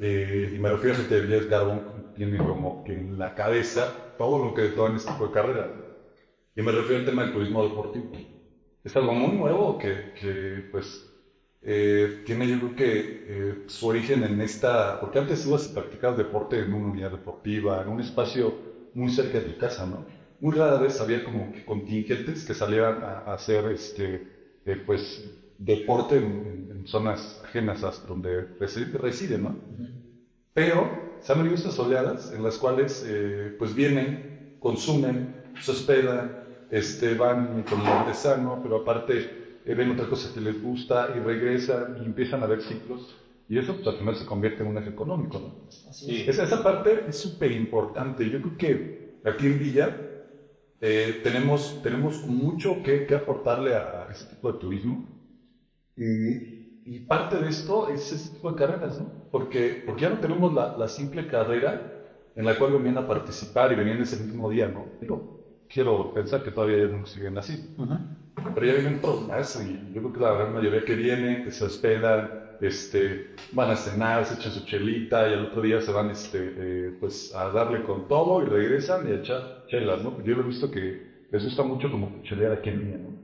S1: eh, y me refiero a Villas Garbón, tiene como que en la cabeza todo lo que todo este tipo de carrera. Y me refiero al tema del turismo deportivo. Es algo muy nuevo que, que pues, eh, tiene yo creo que eh, su origen en esta, porque antes ibas y practicabas deporte en una unidad deportiva, en un espacio muy cerca de tu casa, ¿no? Muy rara vez había como que contingentes que salieran a, a hacer este, eh, pues, deporte en- en zonas ajenas a donde reside, reside, ¿no? Pero se han vivido estas oleadas en las cuales eh, pues vienen, consumen, se hospedan, este, van con el artesano, pero aparte eh, ven otra cosa que les gusta y regresan y empiezan a ver ciclos. Y eso pues, al final se convierte en un eje económico, ¿no?
S2: Sí.
S1: Esa, esa parte es súper importante. Yo creo que aquí en Villa eh, tenemos, tenemos mucho que, que aportarle a, a ese tipo de turismo. Y, y parte de esto es ese tipo de carreras, ¿no? Porque, porque ya no tenemos la, la simple carrera en la cual venían a participar y venían ese mismo día, ¿no? Digo, quiero pensar que todavía no siguen así. Pero ya vienen todos más y yo creo que la gran mayoría que viene, que se hospedan, este, van a cenar, se echan su chelita y al otro día se van este, eh, pues a darle con todo y regresan y a echar chelas, ¿no? Yo lo he visto que les gusta mucho como chelear aquí en Villa, ¿no?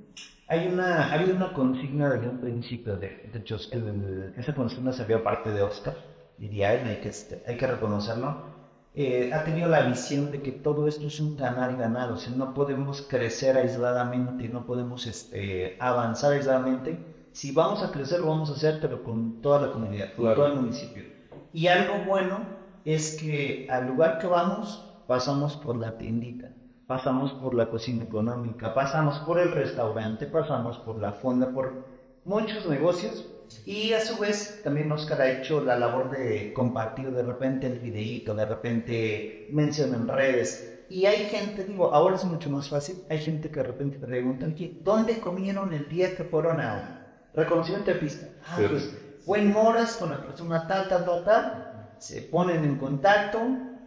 S3: Hay una, ha habido una consigna desde un principio, de, de hecho, el- esa consigna se vio parte de Oscar, diría él, hay que, este, hay que reconocerlo. Eh, ha tenido la visión de que todo esto es un ganar y ganar, o sea, no podemos crecer aisladamente, no podemos este, avanzar aisladamente. Si vamos a crecer, lo vamos a hacer, pero con toda la comunidad, con
S1: Claro.
S3: todo el municipio. Y algo bueno es que al lugar que vamos, pasamos por la tiendita pasamos por la cocina económica, pasamos por el restaurante, pasamos por la fonda, por muchos negocios. Y a su vez también Oscar ha hecho la labor de compartir de repente el videíto, de repente menciona en redes. Y hay gente, digo, ahora es mucho más fácil, hay gente que de repente te pregunta, oye, ¿dónde comieron el día que fueron a reconocimiento de pista? Ah, pues fue en Moras con la persona tal, tal, tal, tal, se ponen en contacto,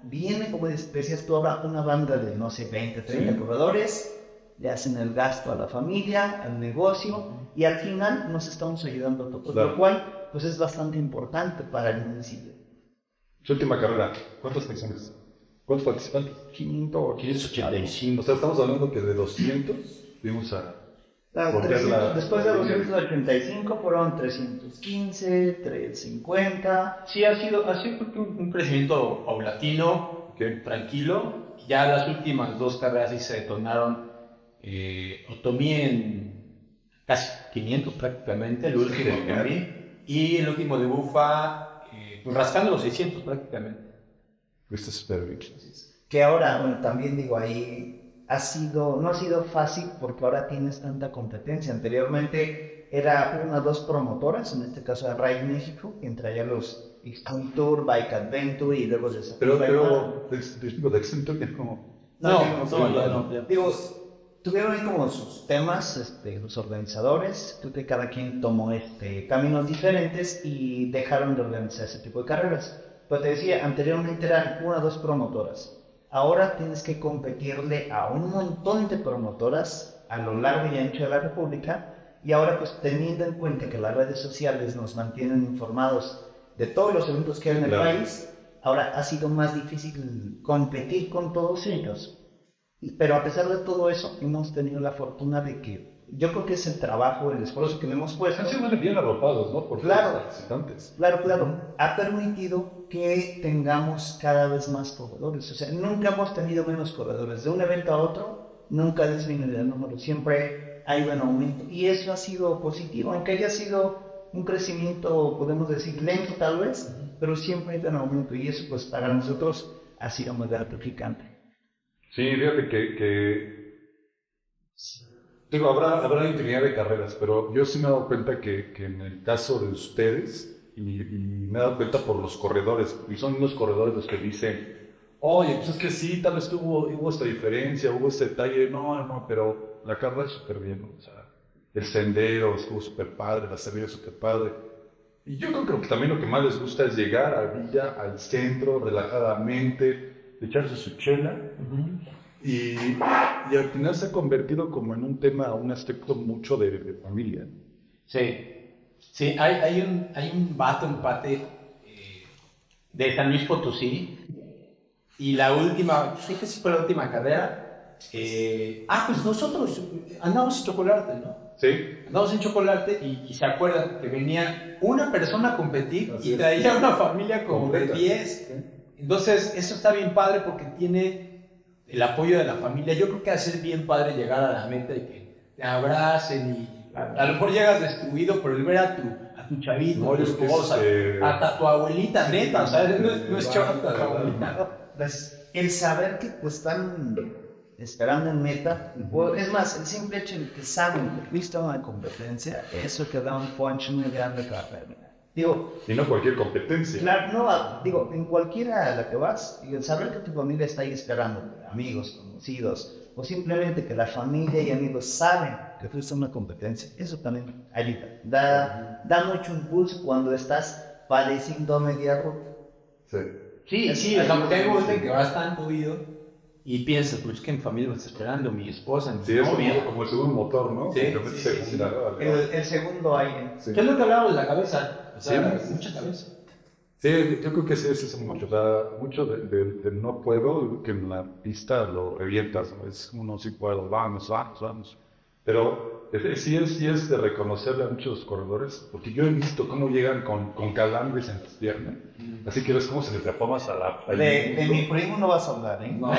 S3: viene, como decías tú ahora, una banda de, no sé, 20, 30
S1: Sí.
S3: corredores, le hacen el gasto a la familia, al negocio, y al final nos estamos ayudando a todos,
S1: Claro.
S3: lo cual, pues es bastante importante para el municipio.
S1: Su última carrera, ¿cuántas secciones? ¿Cuántos participantes?
S3: 500,
S2: 585.
S1: O sea, estamos hablando que de 200 fuimos a
S3: Ah,
S1: Porque
S3: 300,
S1: la-
S3: después de
S1: la-
S3: 285 fueron 315, 350.
S2: Sí, ha sido, ha sido un, un crecimiento paulatino,
S1: Ok.
S2: tranquilo. Ya las últimas dos carreras sí se detonaron. Eh, Otomí en casi 500 prácticamente, el último
S1: Genial.
S2: Otomí. Y el último de Bufa, eh, pues rascando los 600 prácticamente.
S1: Súper.
S3: Que ahora, bueno, también digo, ahí ha sido, no ha sido fácil porque ahora tienes tanta competencia. Anteriormente era una o dos promotoras, en este caso era Ride México, que traía los Extreme Tour, Bike Adventure y luego de
S1: Pero, pero, de, de, digo, de Accenture ya como...
S3: No,
S2: No.
S3: Digo, tuvieron ahí como sus temas, este, los organizadores, creo que cada quien tomó este, caminos diferentes y dejaron de organizar ese tipo de carreras. Pero te decía, anteriormente eran una o dos promotoras. Ahora tienes que competirle a un montón de promotoras a lo largo y ancho de la República. Y ahora, pues teniendo en cuenta que las redes sociales nos mantienen informados de todos los eventos que hay en el
S1: Claro.
S3: país, ahora ha sido más difícil competir con todos ellos. Pero a pesar de todo eso, hemos tenido la fortuna de que yo creo que es el trabajo, el esfuerzo que le hemos puesto.
S1: Han sido bien arropados, ¿no? Por
S3: Claro.
S1: participantes.
S3: Claro, claro, ha permitido que tengamos cada vez más corredores. O sea, nunca hemos tenido menos corredores. De un evento a otro, nunca ha disminuido el número. Siempre ha ido en aumento. Y eso ha sido positivo, aunque haya sido un crecimiento, podemos decir, lento tal vez, pero siempre ha ido en aumento. Y eso, pues, para nosotros ha sido muy gratificante.
S1: Sí, fíjate que, que digo, habrá, habrá infinidad de carreras, pero yo sí me he dado cuenta que, que en el caso de ustedes, y, y me he dado cuenta por los corredores, y son unos corredores los que dicen, oye, pues es que sí, tal vez hubo, hubo esta diferencia, hubo este detalle, no, no, pero la carrera es súper bien, ¿no? o sea, el sendero estuvo súper padre, la salida súper padre. Y yo creo que que también lo que más les gusta es llegar a Villa, al centro, relajadamente, echarse su chela y, y al final se ha convertido como en un tema, un aspecto mucho de, de familia.
S2: Sí, sí, hay, hay, un, hay un vato empate eh, de San Luis Potosí y la última, sí que sí fue la última carrera. eh, ah, pues nosotros andamos en chocolate, ¿no?
S1: ¿Sí?
S2: Andamos en chocolate y, y se acuerdan que venía una persona a competir
S1: Así
S2: y
S1: es.
S2: traía una familia como de
S1: Completa.
S2: 10. Entonces, eso está bien padre porque tiene el apoyo de la familia. Yo creo que hace bien padre llegar a la meta y que te abracen y a, a lo mejor llegas destruido, pero el ver a tu, a tu chavito,
S1: No,
S2: a tu
S1: que
S2: esposa,
S1: este-
S2: hasta tu abuelita, neta, ¿sabes? No, es- no es chava, hasta tu abuelita.
S3: Pues, el saber que te están esperando en meta, es más, el simple hecho de que saben que a una competencia, eso te da un punch muy grande para terminar. Digo,
S1: Y no cualquier competencia.
S3: claro, no, digo, en cualquiera a la que vas, y el saber que tu familia está ahí esperando, amigos, conocidos, o simplemente que la familia y amigos saben que fuiste una competencia, eso también ayuda. Da, da mucho impulso cuando estás padeciendo a media ruta.
S1: Sí.
S2: Sí,
S3: Es-
S2: sí, o
S3: es
S2: sea,
S3: algo
S2: tengo
S3: que-
S2: un que vas tan jodido y piensas, pues que mi familia me está esperando, mi esposa, mi
S1: Sí, es
S2: novia.
S1: como, como el segundo motor, ¿no?
S2: Sí, sí, sí,
S1: segunda,
S2: sí.
S3: El, el segundo aire.
S1: Sí.
S2: ¿Qué es lo que hablábamos de la cabeza? O sea,
S1: Sí.
S2: mucha cabeza.
S1: Sí, yo creo que sí, es mucho. O sea, mucho de- de- del no puedo, que en la pista lo revientas, ¿no? Es como no sí puedo, vamos, vamos, vamos. Pero sí es, sí es de reconocerle a muchos corredores, porque yo he visto cómo llegan con, con calambres en las piernas, así que ves cómo se les reformas a la...
S3: De, de mi primo no vas a hablar, ¿eh?
S1: No,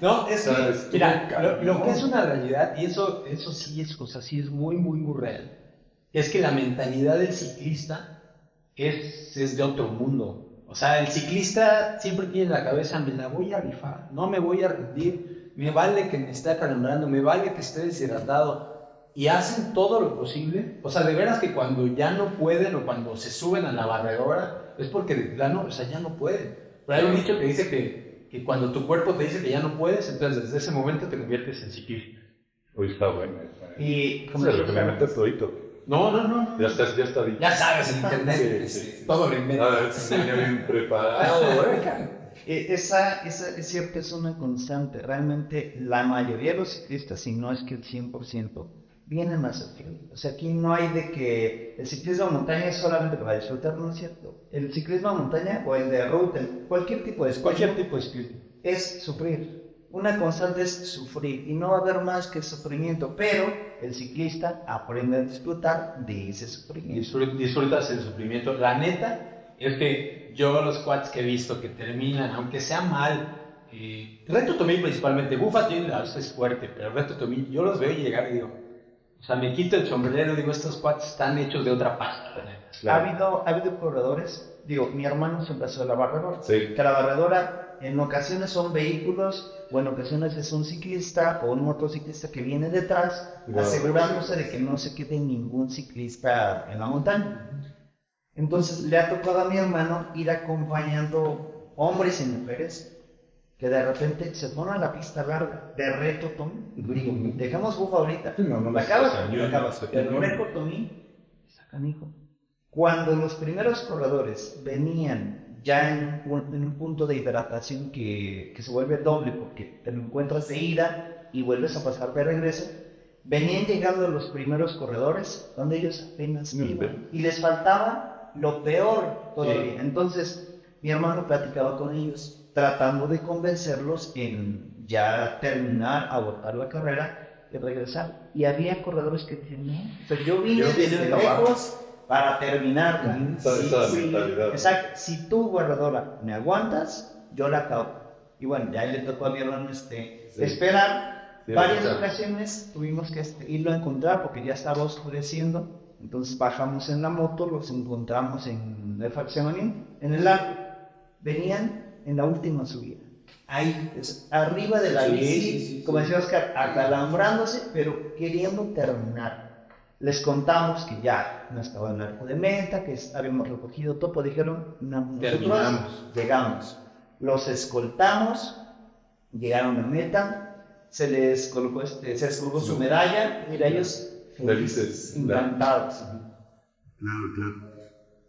S2: No, es mira, lo, lo que es una realidad, y eso, eso sí es, o sea, sí es muy, muy, muy real, es que la mentalidad del ciclista es, es de otro mundo. O sea, el ciclista siempre tiene en la cabeza, me la voy a rifar, no me voy a rendir, me vale que me esté acalambrando, me vale que esté deshidratado. Y hacen todo lo posible. O sea, de veras que cuando ya no pueden o cuando se suben a la barredora, es porque de plano, o sea, ya no pueden. Pero hay un dicho que dice que, que cuando tu cuerpo te dice que ya no puedes, entonces desde ese momento te conviertes en ciclista.
S1: Uy, está bueno.
S3: Y
S1: es lo que me metes todito.
S2: No, no, no.
S1: Ya está, ya está dicho.
S2: Ya sabes, en internet,
S1: Sí,
S2: este,
S1: sí.
S2: todo lo inventas.
S1: A ver, se venía bien preparado, güey.
S3: Eh, Esa, esa es cierto, es una constante. Realmente la mayoría de los ciclistas, si no es que el 100%, vienen a hacer fiel. O sea, aquí no hay de que el ciclismo de montaña es solamente para disfrutar, no es cierto. El ciclismo de montaña o el de ruta, cualquier tipo de
S2: Cualquier tipo de ciclismo.
S3: es sufrir. una constante es sufrir y no va a haber más que sufrimiento, pero el ciclista aprende a disfrutar de ese sufrimiento.
S2: Disfrut- disfrutas el sufrimiento. La neta es que yo los quads que he visto que terminan, aunque sea mal, eh, Reto Tomil principalmente, Bufa tiene la base es fuerte, pero Reto Tomil, yo los veo llegar y digo, o sea, me quito el sombrero y digo, estos quads están hechos de otra pasta. la neta.
S3: Ha, habido, ha habido corredores, digo, mi hermano se empezó la barredora,
S1: Sí.
S3: que la barredora en ocasiones son vehículos o en ocasiones es un ciclista o un motociclista que viene detrás
S1: Wow.
S3: asegurándose de que no se quede ningún ciclista en la montaña. Entonces le ha tocado a mi hermano ir acompañando hombres y mujeres que de repente se ponen a la pista larga de reto Tommy. Digo, dejamos bufa ahorita.
S1: No, no, no,
S3: la acabas, la acabas. reto Tommy, sacan hijo. Cuando los primeros corredores venían ya en un, en un punto de hidratación que, que se vuelve doble porque te lo encuentras de ida y vuelves a pasar de regreso, venían llegando los primeros corredores donde ellos apenas iban y les faltaba lo peor todavía. Entonces mi hermano platicaba con ellos tratando de convencerlos en ya terminar, abortar la carrera y regresar. Y había corredores que decían, no, o sea, yo vine
S2: Yo
S3: desde
S2: de abajo".
S3: lejos para terminarla. Si-
S1: mentalidad.
S3: exacto. Si tú, guardadora, me aguantas, yo la acabo. Y bueno, ya le tocó a mi hermano este,
S1: Sí.
S3: esperar.
S1: Sí,
S3: Varias ocasiones tuvimos que este, irlo a encontrar porque ya estaba oscureciendo. Entonces bajamos en la moto, los encontramos en el fraccionamiento, en el lago. Venían en la última subida. Ahí, es arriba de la
S2: Sí,
S3: bici,
S2: sí, sí,
S3: como
S2: sí.
S3: decía Oscar, acalambrándose, pero queriendo terminar. Les contamos que ya no estaba en el arco de meta, que habíamos recogido topo, dijeron, no, nosotros llegamos. Los escoltamos, llegaron a meta, se les colocó, este, se les colocó su medalla, y ellos
S1: Felices.
S3: encantados.
S1: Claro, claro.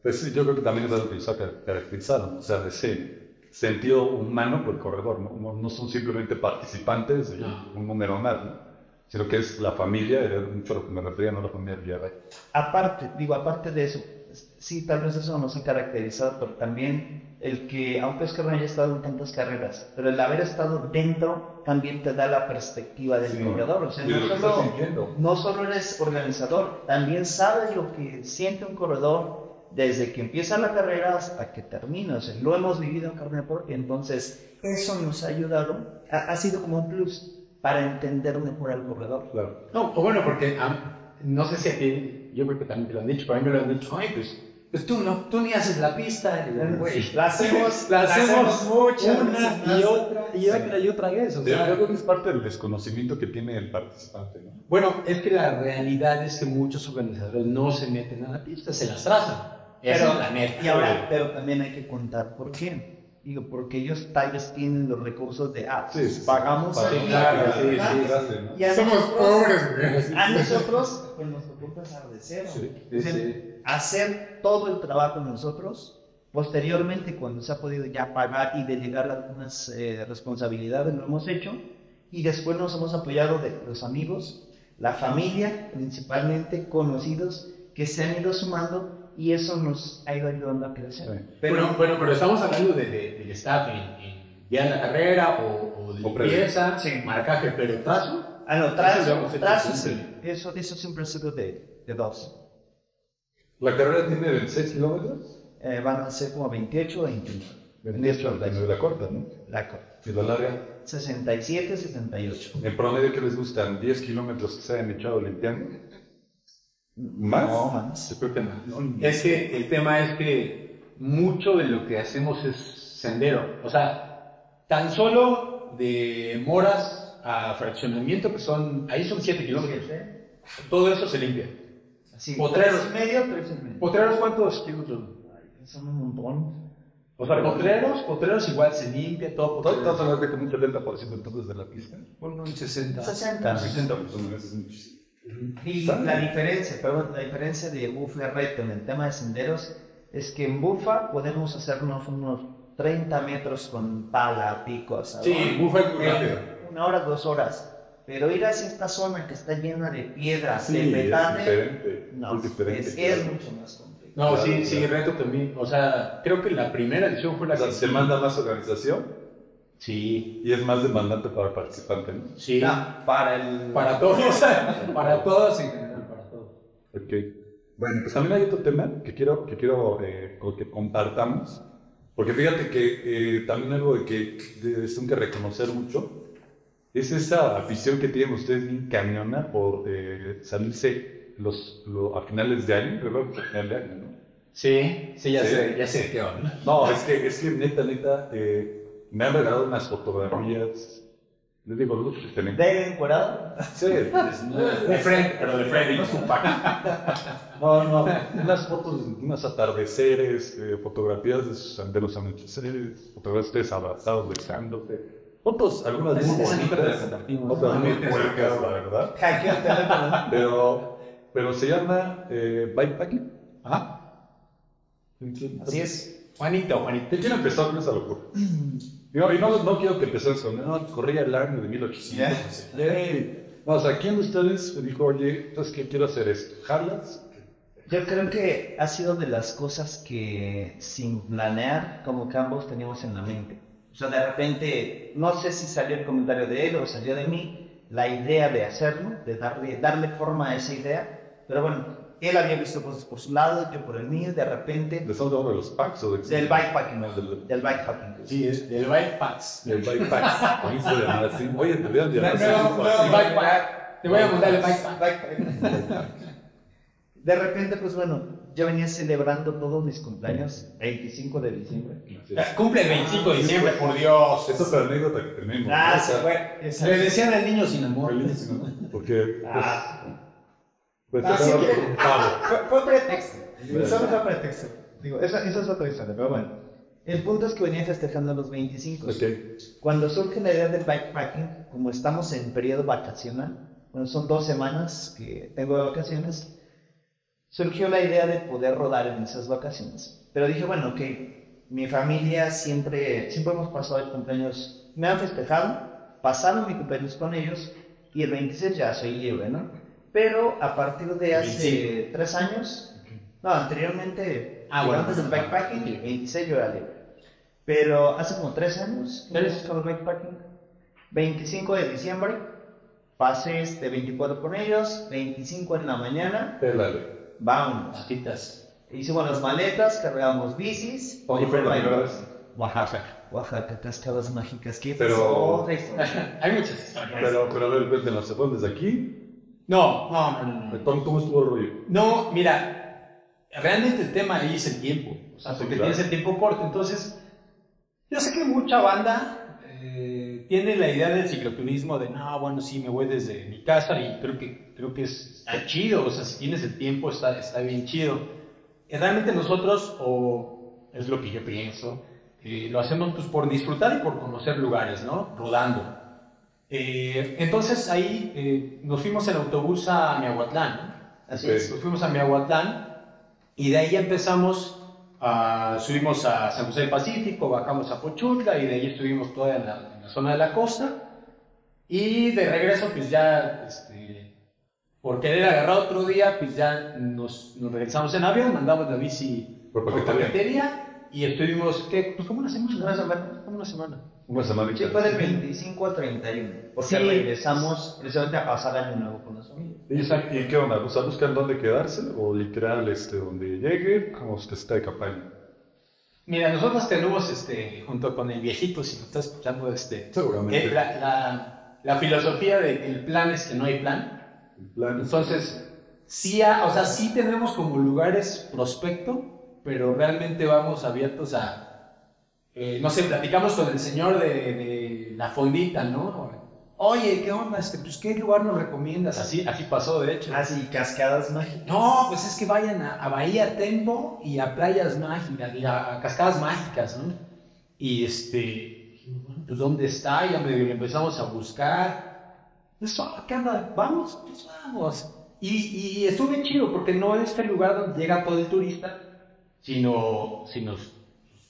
S1: Pues sí, yo creo que también es algo que los ha car- caracterizado, o sea, ese sentido humano por el corredor, ¿no? No, son simplemente participantes un número más, ¿no? Sino que es la familia, era mucho a lo que me refería, no la familia Villarreal.
S3: Aparte, digo, aparte de eso, sí, tal vez eso nos ha caracterizado, pero también el que, aunque es que no haya estado en tantas carreras, pero el haber estado dentro también te da la perspectiva del
S1: Sí.
S3: corredor. O sea, no solo, no solo eres organizador, también sabes lo que siente un corredor desde que empieza la carrera hasta que termina. O sea, lo hemos vivido en carne propia, entonces eso nos ha ayudado, ha, ha sido como un plus para entender mejor al corredor.
S1: Claro.
S2: No, o bueno, porque ah, no sé si a ti, yo creo que también te lo han dicho, pero a mí me lo han dicho, ay, pues, pues tú no, tú ni haces la pista. Güey,
S3: La hacemos,
S2: la hacemos
S3: muchas
S2: una y otra y otra y otra vez. O sea,
S1: yo creo que es parte del desconocimiento que tiene el participante, ¿no?
S2: bueno, es que la realidad es que muchos organizadores no se meten a la pista, se las trazan.
S3: Pero,
S2: es la neta.
S3: y ahora, pero también hay que contar por qué. Digo, porque ellos tal vez tienen los recursos de, ah,
S1: Sí, sí, sí.
S3: pagamos aquí,
S2: claro, sí, sí.
S3: Y a
S2: Somos
S3: nosotros-
S2: pobres.
S3: A nosotros, pues nos empezar de cero.
S1: Sí,
S3: O sea,
S2: sí.
S3: Hacer todo el trabajo nosotros, posteriormente, cuando se ha podido ya pagar y delegar algunas eh, responsabilidades, lo hemos hecho. Y después nos hemos apoyado de los amigos, la familia, principalmente conocidos, que se han ido sumando y eso nos ha ido ayudando a crecer.
S1: Sí.
S3: Pero
S2: bueno, bueno, pero estamos hablando de, de- del staff en, en ya en la carrera o, o de
S1: O
S2: limpieza,
S3: Sí.
S2: marcaje, pero trazo.
S3: Ah, no, trazo, trazo sí. Eso, eso siempre ha sido de, de dos.
S1: ¿La carrera tiene 26 kilómetros?
S3: Eh, van a ser como 28 o 29.
S1: 28, la, la corta, ¿no?
S3: La co-
S1: Y la larga.
S3: 67, 78.
S1: En promedio, ¿qué les gustan? ¿10 kilómetros que se hayan echado limpiando? ¿Más?
S3: No, más.
S1: Yo creo que más.
S2: Es que el tema es que mucho de lo que hacemos es sendero. O sea, tan solo de moras a fraccionamiento, que son, ahí son 7 kilómetros. Todo eso se limpia.
S3: Sí,
S2: Potreros.
S3: tres y medio, tres y medio.
S2: ¿Potreros cuántos kilómetros?
S3: Son un montón.
S2: O sea, potreros, potreros igual se limpia, todo
S1: ¿Estás
S2: potreros.
S1: hablando de que un 70% entonces de la pista?
S2: Bueno, un 60.
S3: 60.
S1: 60 personas es muchísimo.
S3: Y
S1: ¿Sabe?
S3: la diferencia, perdón, la diferencia de Bufa y Reto en el tema de senderos es que en Bufa podemos hacernos unos 30 metros con pala, pico, ¿sabes?
S2: Sí, bufa es muy rápido.
S3: Una hora, dos horas. Pero ir hacia esta zona que está llena de piedras, de
S1: Sí, es
S3: metales,
S1: diferente.
S3: no,
S1: es diferente.
S3: es, es
S1: claro.
S3: mucho más complicado.
S2: No,
S1: Claro,
S2: sí, sí,
S1: claro.
S2: reto también. O sea, creo que la primera edición fue la
S1: O sea,
S2: que.
S1: ¿se manda más organización?
S2: Sí,
S1: Y es más demandante para el participante, ¿no?
S2: sí.
S3: No, para el...
S2: Para todos, para todos en general, para todos.
S1: Ok. Bueno, pues también hay otro tema que quiero que, quiero, eh, que compartamos. Porque fíjate que eh, también algo de que tengo que reconocer mucho es esa afición que tienen ustedes bien cañona por eh, salirse los, lo- a finales de año, creo que a final de año, ¿no?
S2: Sí, sí, ya
S1: Sí.
S2: sé, ya sé qué onda.
S1: No, es que, es que neta, neta, eh, me han regalado unas fotografías. Les digo, los que tenemos.
S3: ¿De encuadrado?
S1: Sí,
S2: De frente, pero de frente, no es un pack.
S1: No, no, unas fotos, unos atardeceres, eh, fotografías de, sus- de los anocheceres, fotografías abrazados, besándose. Fotos, algunas muy bonitas, otras muy puercas, la verdad. Pero, pero se llama eh, bikepacking.
S2: Ajá.
S3: Así es.
S2: Juanito, Juanito.
S1: ¿Qué quiere empezar con esa locura? Digo, y no, no quiero que empecemos con, no, corría el año de 1800. No, o sea, ¿quién de ustedes dijo, oye, entonces qué quiero hacer esto? ¿Jalas?
S3: Yo creo que ha sido de las cosas que sin planear, como que ambos teníamos en la mente. O sea, de repente, no sé si salió el comentario de él o salió de mí, la idea de hacerlo, de darle, darle forma a esa idea. Pero bueno, él había visto cosas por su lado, yo por el mío, de repente,
S1: ¿De estamos hablando de los packs o de
S3: del bikepacking,
S1: No, del-
S3: del bikepacking.
S2: Sí, es del bike packs.
S1: Del bikepack. A mí se llama así. Oye, te hubieran llamado así.
S2: El bike pack. Te voy a mandar el bike pack.
S3: De repente, pues bueno, yo venía celebrando todos mis cumpleaños 25 de diciembre.
S2: Cumple el 25 de diciembre, por Dios.
S1: Esa es la anécdota que tenemos.
S3: Ah, sí, bueno,
S2: Le decían al niño sin amor.
S1: Feliz, ¿no? Porque, pues,
S3: Ah,
S1: pues,
S3: Ah, que- fue, fue pretexto. Solo fue pretexto. Digo, esa, esa es otra historia, pero bueno. El punto es que venía festejando los 25.
S1: Ok.
S3: Cuando surge la idea del bikepacking, como estamos en periodo vacacional, bueno, son dos semanas que tengo de vacaciones, surgió la idea de poder rodar en esas vacaciones. Pero dije, bueno, ok, mi familia siempre, siempre hemos pasado el cumpleaños, me han festejado, pasaron mi cumpleaños con ellos y el 26 ya soy libre, ¿no? Pero a partir de hace tres años, no, anteriormente,
S2: Ah, bueno.
S3: antes del bikepacking, el 26 yo era libre. Pero hace como tres años
S2: Tres.
S3: con el bikepacking. 25 de diciembre, pasé este 24 con ellos, 25 en la mañana,
S1: Pélale.
S3: vámonos.
S2: Patitas.
S3: Hicimos las maletas, cargamos bicis.
S1: ¿Cuándo fue la primera vez?
S3: Oaxaca. Oaxaca, cascadas mágicas. ¿Qué
S1: Pero-.
S2: Hay muchas historias.
S1: Pero, pero a ver, vete, ¿se desde aquí?
S2: No, no, no, no. no.
S1: ¿Cómo, estuvo el rollo?
S2: No, mira, realmente el tema ahí es el tiempo. O sea, porque
S1: claro.
S2: tienes el tiempo corto. Entonces, yo sé que mucha banda eh, tiene la idea del cicloturismo de, no, bueno, sí, me voy desde mi casa y creo que, creo que es, está chido. O sea, si tienes el tiempo, está, está bien chido. Y realmente nosotros, o es lo que yo pienso, eh, lo hacemos pues, por disfrutar y por conocer lugares, ¿no? Rodando. Eh, entonces ahí eh, nos fuimos en autobús a Miahuatlán. ¿no?
S3: Así es.
S2: Nos fuimos a Miahuatlán y de ahí empezamos, a, subimos a San José del Pacífico, bajamos a Pochutla y de ahí estuvimos toda en la, en la zona de la costa. Y de regreso, pues ya, este, por querer agarrar otro día, pues ya nos, nos regresamos en avión, mandamos la bici
S1: Por
S2: por
S1: paquetería.
S2: Y estuvimos, ¿qué? Pues como una semana.
S3: Una semana.
S2: Como una semana.
S1: Una semana y
S3: Sí, fue del 25 al 31. Porque
S2: Sí.
S3: regresamos precisamente a pasar año nuevo con la familia.
S1: ¿Y, ¿Y qué onda? O sea, ¿buscan dónde quedarse? ¿O literal, este, donde llegue? ¿Cómo que está de campaña?
S2: Mira, nosotros tenemos, este, junto con el viejito, si nos está escuchando, este,
S1: Seguramente.
S2: eh, la, la, la filosofía de el plan es que no hay plan.
S1: El plan es-
S2: Entonces, sí, o sea, sí tenemos como lugares prospecto, pero realmente vamos abiertos a, eh, no sé, platicamos con el señor de, de la fondita, ¿no? Oye, ¿qué onda? Este, pues, ¿qué lugar nos recomiendas? Así, así pasó, de hecho.
S3: Ah, sí, cascadas mágicas.
S2: No, pues es que vayan a, a Bahía Tempo y a playas mágicas, y a, a cascadas mágicas, ¿no? Y este, pues ¿dónde está? Ya medio empezamos a buscar. Pues, ah, ¿qué onda? ¿Vamos? Pues vamos. Y, y estuvo bien chido, porque no es este lugar donde llega todo el turista, sino, sino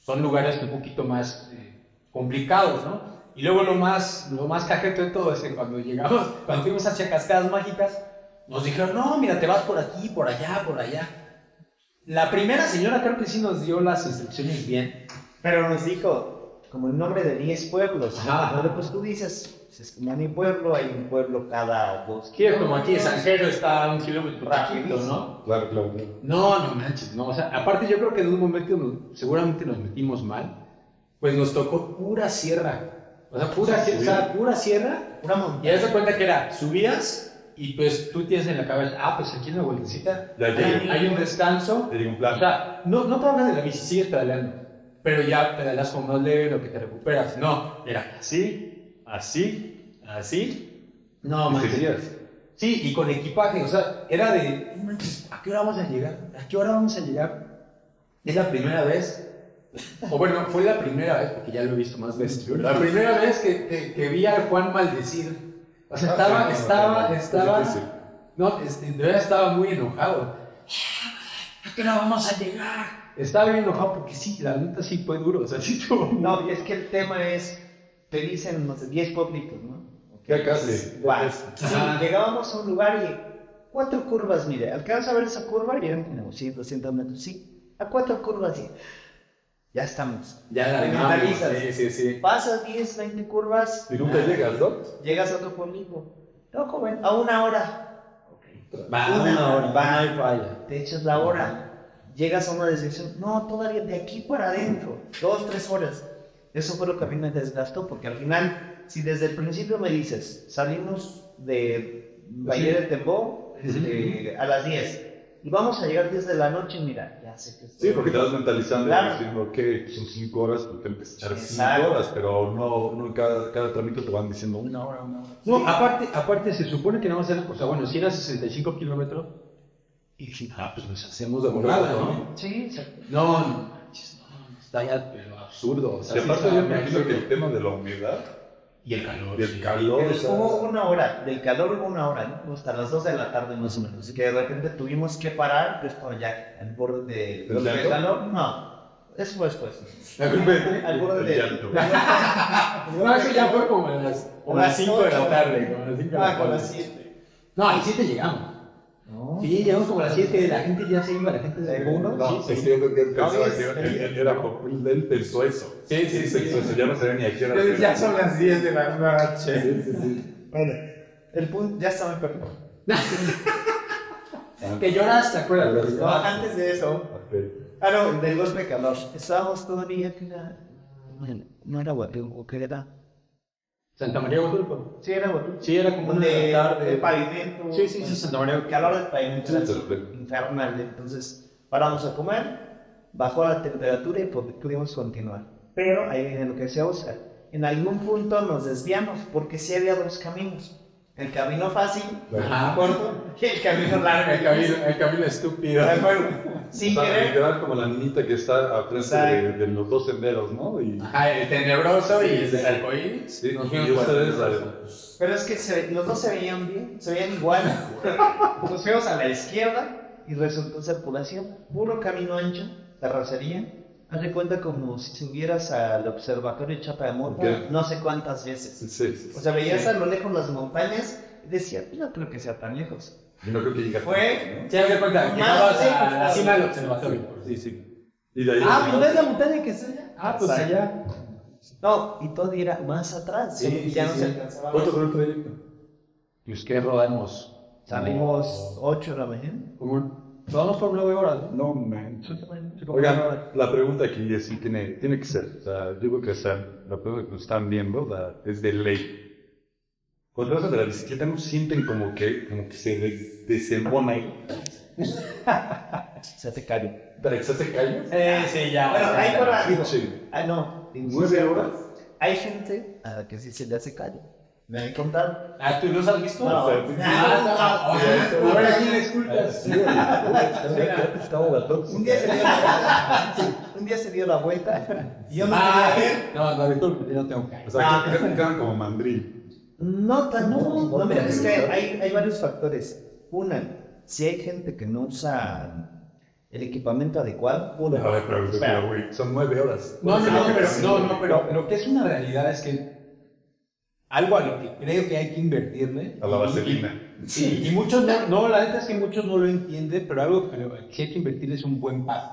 S2: son lugares un poquito más eh, complicados, ¿no? Y luego lo más, lo más cajeto de todo es que cuando llegamos, cuando fuimos hacia Cascadas Mágicas, nos dijeron, no, mira, te vas por aquí, por allá, por allá. La primera señora creo que sí nos dio las instrucciones bien.
S3: Pero nos dijo, como el nombre de 10 pueblos.
S2: Ajá.
S3: Pero pues tú dices, pues, es como mi pueblo, hay un pueblo cada dos
S2: es como aquí San Pedro está a un kilómetro rápido, ¿no?
S1: Claro, claro, claro.
S2: No, no manches, no. O sea, aparte yo creo que en un momento nos- seguramente nos metimos mal, pues nos tocó pura sierra. O sea, pura,
S1: Sí.
S2: sierra, o sea, pura sierra.
S3: Una
S2: Y
S3: montaña.
S2: haz de cuenta que era, subías y pues tú tienes en la cabeza, ah, pues aquí en la vueltecita
S1: Ya
S2: hay, hay un descanso.
S1: Te digo un
S2: O
S1: plan.
S2: sea, no, no te hablas de la bici, sigues pedaleando, pero ya pedaleas como más leve, lo que te recuperas. No, era así, así, así. No, manches. Sí, y con equipaje, o sea, era de, "No manches, ¿a qué hora vamos a llegar? ¿A qué hora vamos a llegar? Es la primera vez, o bueno, fue la primera vez, porque ya lo he visto más veces, la primera vez que, que, que vi a Juan maldecir. O sea, estaba,
S1: Ah,
S2: estaba, estaba,
S1: es difícil.
S2: no, este, de verdad estaba muy enojado. ¿A qué hora vamos a llegar? Estaba bien enojado porque sí, la neta sí fue duro, o sea, sí estuvo
S3: No, y es que el tema es, te dicen, no sé, 10 pueblitos, ¿no?
S1: ¿Qué acá le-
S3: Vas. Sí,
S2: Ajá.
S3: llegábamos a un lugar y cuatro curvas, mire, alcanza a ver esa curva y eran como 100, 200 metros, sí, a cuatro curvas y ya estamos.
S2: Ya la
S3: mentalizas.
S2: Sí, sí, sí.
S3: Pasas 10, 20 curvas,
S1: Y nunca llegas, ¿no?
S3: llegas a otro pueblito. No, joven, a una hora.
S2: Va,
S3: Una
S2: una
S3: hora.
S2: va, no hay falla.
S3: Te echas la hora. Llegas a una desviación. No, todavía de aquí para adentro. Dos, tres horas. Eso fue lo que a mí me desgastó, porque al final, si desde el principio me dices, salimos de Valle de Tembó este, a las 10 y vamos a llegar 10 de la noche, mira, ya sé que estoy-
S1: Sí, porque te vas mentalizando
S3: Claro.
S1: y diciendo que son 5 horas, pues te empiezas a echar 5
S3: Exacto.
S1: horas, pero no, no en cada, cada tramito te van diciendo una hora, una hora.
S2: No, aparte, aparte se supone que no va a ser, o sea, bueno, si era 65 kilómetros, y dije, ah, pues nos hacemos de volada, ¿no?
S3: Sí, exacto.
S2: No, no, manches, no, está ya, pero absurdo. O sea,
S1: Y
S2: sí
S1: aparte
S2: está
S1: yo imagino que el tema de la humedad
S2: Y el calor.
S1: y
S2: sí.
S1: el calor, o
S3: Pero
S1: sea,
S3: hubo una hora, del calor hubo una hora, ¿no? hasta las 2 de la tarde más o menos. Así que de repente tuvimos que parar, pues por ya al borde de,
S1: ¿Del
S3: del
S1: llanto?
S3: calor. No, eso fue después.
S2: ¿La culpa de?
S3: Al borde
S1: el
S3: de.
S1: llanto.
S2: No, eso ya fue como a las, como a las 5 de la tarde. Como a las 5 de la
S3: Ah, con
S2: tarde.
S3: las 7.
S2: No, a las 7 llegamos.
S3: No.
S2: Sí, llegamos como a las 7, la gente ya se iba, la gente se
S3: ¿Seguro?
S1: No,
S2: Sí,
S1: es
S2: sí.
S1: que yo que pensaba
S3: No,
S1: que él, él era él pensó eso.
S2: Sí, sí,
S1: Él
S2: sí.
S1: eso, ya no sabía ni a qué hora
S2: ya son las 10 de la noche.
S1: Sí, sí, sí.
S3: Bueno, el punto ya estaba en perfecto.
S2: Que lloraste, acuérdate.
S3: No, antes de eso. Ah, no, del golpe de calor. Estábamos todavía que era. No era Huatulco, ¿qué era?
S2: Santa María Guadalupe.
S3: Sí, era Huatulco.
S2: Sí, era como una
S3: de,
S2: de
S3: de pavimento.
S2: Sí, sí, sí, Santa María.
S3: El calor del pavimento era infernal. Entonces, paramos a comer, bajó la temperatura y pu- pudimos continuar. Pero ahí viene lo que decía Oscar. En algún punto nos desviamos porque sí había dos caminos. El camino fácil,
S2: Ajá.
S3: corto, y el camino largo.
S2: El camino, el camino estúpido.
S3: De acuerdo. Sin
S1: O sea,
S3: querer.
S1: literal como la niñita que está a frente de, los dos senderos, ¿no? Y,
S2: Ajá, el tenebroso y el arcoíris.
S1: sí,
S2: Nos
S1: y ustedes, la-
S3: Pero es que se- los dos se veían bien, se veían igual. Nos fuimos a la izquierda y resultó ser pura puro camino ancho, terracería. Haz de cuenta como si subieras al observatorio Chapayamota
S1: Ok.
S3: no sé cuántas veces.
S1: sí, sí, sí.
S3: O sea, veías a lo lejos las montañas y decía, no creo que sea tan lejos.
S1: Yo no creo que llegue a
S3: Fue-
S2: Sí, haz de cuenta,
S3: Más
S2: llegabas a la
S3: más
S2: cima del observatorio.
S1: ¿no? Sí, sí. Y de ahí
S2: Ah, pues ves la montaña que está allá. Ah, pues
S3: Exacto.
S2: allá.
S3: No, y todavía era más atrás,
S2: Sí,
S3: ya
S2: sí,
S3: no
S2: sí.
S3: se alcanzaba.
S1: ¿Cuánto fue el trayecto?
S2: Pues que rodamos.
S3: Salimos 8 de la mañana.
S2: Como, rodamos por 9 horas. ¿no?
S1: No, man.
S2: Sí, como nueve
S1: Oigan, la pregunta aquí es sí tiene, tiene que ser, o sea, digo que sea, la pregunta que nos están viendo la- es de ley. Cuando vas de la bicicleta no sienten como que, como que se des- desembona ahí.
S3: Se te cayó.
S1: ¿Para que se hace callo?
S2: Eh, sí, ya.
S3: Bueno, ahí por. Ah, no.
S1: ¿Nueve horas?
S3: Hay gente a la que sí se le hace callo. Me han contado.
S2: Ah, ¿tú los has visto?
S3: No.
S2: Ah, no.
S1: Sí,
S2: Oye, Ahora sí disculpas.
S1: Sí, estaba gatón.
S3: Un día se dio la vuelta. un día se dio la vuelta. Y yo no
S2: Ah,
S3: quería ver.
S2: no, no, disculpe, yo no tengo que.
S1: O sea, que que quedan como mandril.
S3: No tanto. No, mira, es que hay, hay varios factores. Una, si hay gente que no usa el equipamiento adecuado, uno.
S1: A ver, pero, güey, son nueve horas.
S2: No, no, no, pero, no, no, pero lo que es una realidad es que algo a lo que creo que hay que invertirle.
S1: A la vaselina.
S2: Sí, y muchos no, no, la neta es que muchos no lo entienden, pero algo que hay que invertirle es un buen pad.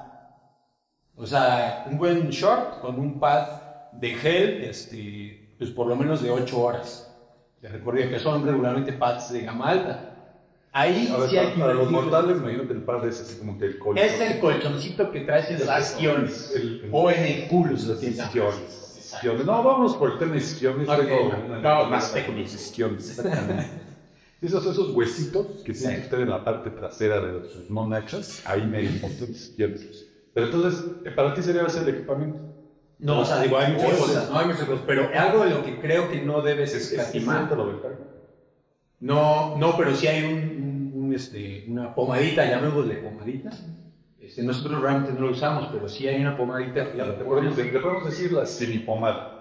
S2: O sea, un buen short con un pad de gel, este, pues por lo menos de 8 horas. De recorrido, que son regularmente pads de gama alta. Ahí
S1: ver,
S2: sí hay que
S1: para los mortales, que el par es así como que el colchón.
S2: Es el colchoncito que traes en las
S1: el-
S2: O en el culo, si lo
S1: No, vamos por el tema de isquiones.
S2: Ok,
S1: tengo
S2: no, no, más técnicos.
S1: isquiones, exactamente. Esos, esos huesitos que
S2: Sí.
S1: usted en la parte trasera de sus monachas, ahí me los isquiones. Pero entonces, eh, para ti sería ese el equipamiento.
S2: No, o sea, digo, hay muchas cosas, no hay muchas cosas, pero algo de lo que creo que no debes
S1: Es
S2: escatimar. No, no, pero sí hay un, un, un, este, una pomadita, llamémosle pomadita. Este, nosotros realmente no lo usamos, pero sí hay una pomadita.
S1: Ya, le podemos, le podemos decir la semipomada.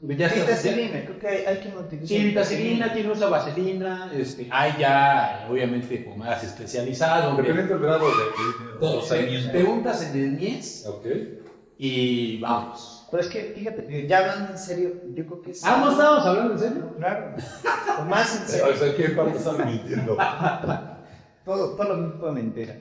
S3: Vitacilina, creo que hay, hay que utilizar.
S2: Sí, vitacilina, tiene usa vaselina, este, hay ya, obviamente, pomadas especializadas.
S1: Dependiendo del grado de, de- de
S2: todo
S1: los
S2: se-
S1: años.
S2: te untas en el mies
S1: Ok.
S2: y vamos.
S3: Pero es que, fíjate, ya hablando en serio, yo creo que es.
S2: Ah, ¿no estábamos hablando en serio?
S3: Claro. O más en
S1: O
S3: serio.
S1: sea, ¿qué parte están mintiendo?
S3: Todo, todo lo mismo mentira.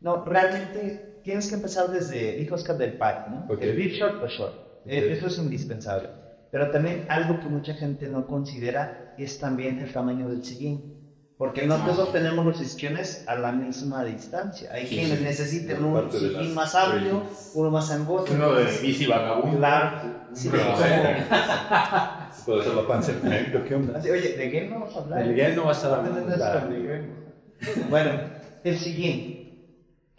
S3: No, realmente tienes que empezar desde, dijo Oscar del Pack, ¿no?
S1: Ok.
S3: El big short o short. Eh, Eso es indispensable. Pero también algo que mucha gente no considera es también el tamaño del sillín. Porque no todos tenemos los isquiones a la misma distancia. Hay
S2: Sí,
S3: quienes
S2: sí.
S3: necesitan
S1: La
S3: un
S1: de
S3: sillín más amplio, uno más angosto.
S2: Uno de bici vagabundo.
S3: Claro. Sí,
S1: No,
S3: de-
S1: no,
S3: como-
S1: Se puede hacer la panza en medio, ¿qué onda?
S3: Así, Oye, ¿de qué no vamos a hablar?
S2: El Miguel no va a
S3: no. Bueno, el siguiente,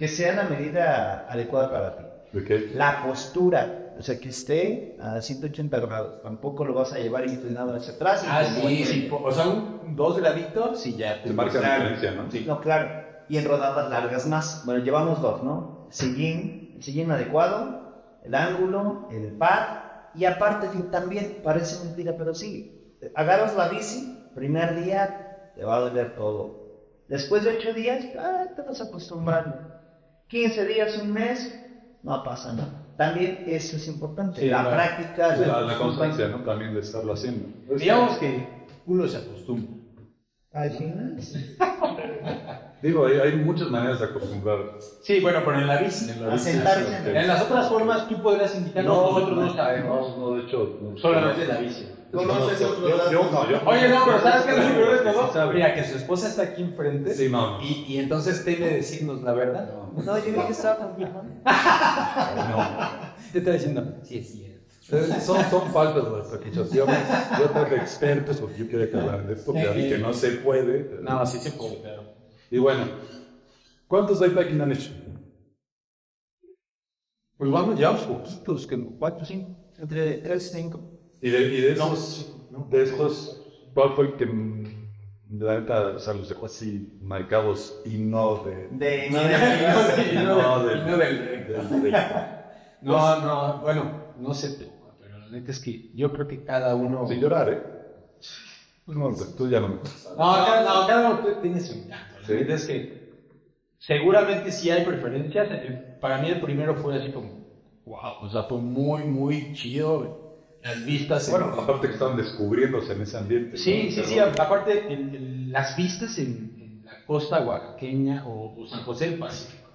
S3: que sea la medida adecuada para ti.
S1: ¿De qué?
S3: La postura, o sea, que esté a 180 grados. Tampoco lo vas a llevar inclinado hacia atrás.
S2: Ah,
S3: y
S2: sí, sí. O sea, un- dos graditos y ya.
S1: Se marca la diferencia, ¿no?
S2: Sí.
S3: No, claro. Y en rodadas largas más. Bueno, llevamos dos, ¿no? Sillín, el sillín adecuado, el ángulo, el pad. Y aparte también, parece mentira, pero sí. Agarras la bici, primer día te va a doler todo. Después de ocho días, ah, te vas acostumbrando. 15 días, un mes, no pasa nada. También eso es importante.
S2: Sí,
S3: la
S2: claro.
S3: práctica,
S1: Sí, la, la constancia, ¿no? También de estarlo haciendo.
S2: Digamos que uno se acostumbra.
S3: Al final,
S1: Digo, hay, hay muchas maneras de acostumbrar.
S2: Sí, bueno, pero en la bici. En,
S3: a sentarse en el-
S2: en las otras formas tú podrás indicar, no, nosotros no sabemos.
S1: No, no, de hecho. no.
S2: Solamente en la bici.
S3: ¿Conoces otros
S1: yo- yo no, yo-
S2: Oye, no, pero ¿sabes qué es lo peor de
S1: Sí,
S2: todo? Mira, que su esposa está aquí enfrente
S1: Sí,
S2: y, y entonces teme decirnos la verdad.
S3: No, yo vi que estaba confirmando.
S2: Te está diciendo, sí, es cierto.
S1: Son, son faltas las acusaciones. Yo tengo expertos porque yo quiero que hablar de esto, pero que no se puede.
S2: No, sí se puede, pero...
S1: Y bueno, ¿cuántos bikepacking han hecho?
S2: Pues vamos, llevamos poquitos, que cuatro, cinco.
S3: Entre 3 y 5.
S1: Y de, y de
S2: No,
S1: esos,
S2: no.
S1: de estos, ¿cuál fue el que la neta, o sea, los dejó así marcados y no de...
S3: De
S2: No, de- no, de- no del-
S1: del-
S2: No, no, bueno, no sé, tú, pero la neta es que yo creo que cada uno...
S1: Sin llorar, ¿eh? No, tú ya no me...
S2: No, cada, no, cada uno tiene su encanto. La neta es que seguramente sí hay preferencias. Eh, Para mí el primero fue así como, wow, o sea, fue muy, muy chido. Las vistas. en-
S1: Bueno, aparte que estaban descubriéndose en ese ambiente.
S2: Sí,
S1: ¿no?
S2: sí, sí, aparte el- el- las vistas en, en la costa oaxaqueña o, o San José del Pacífico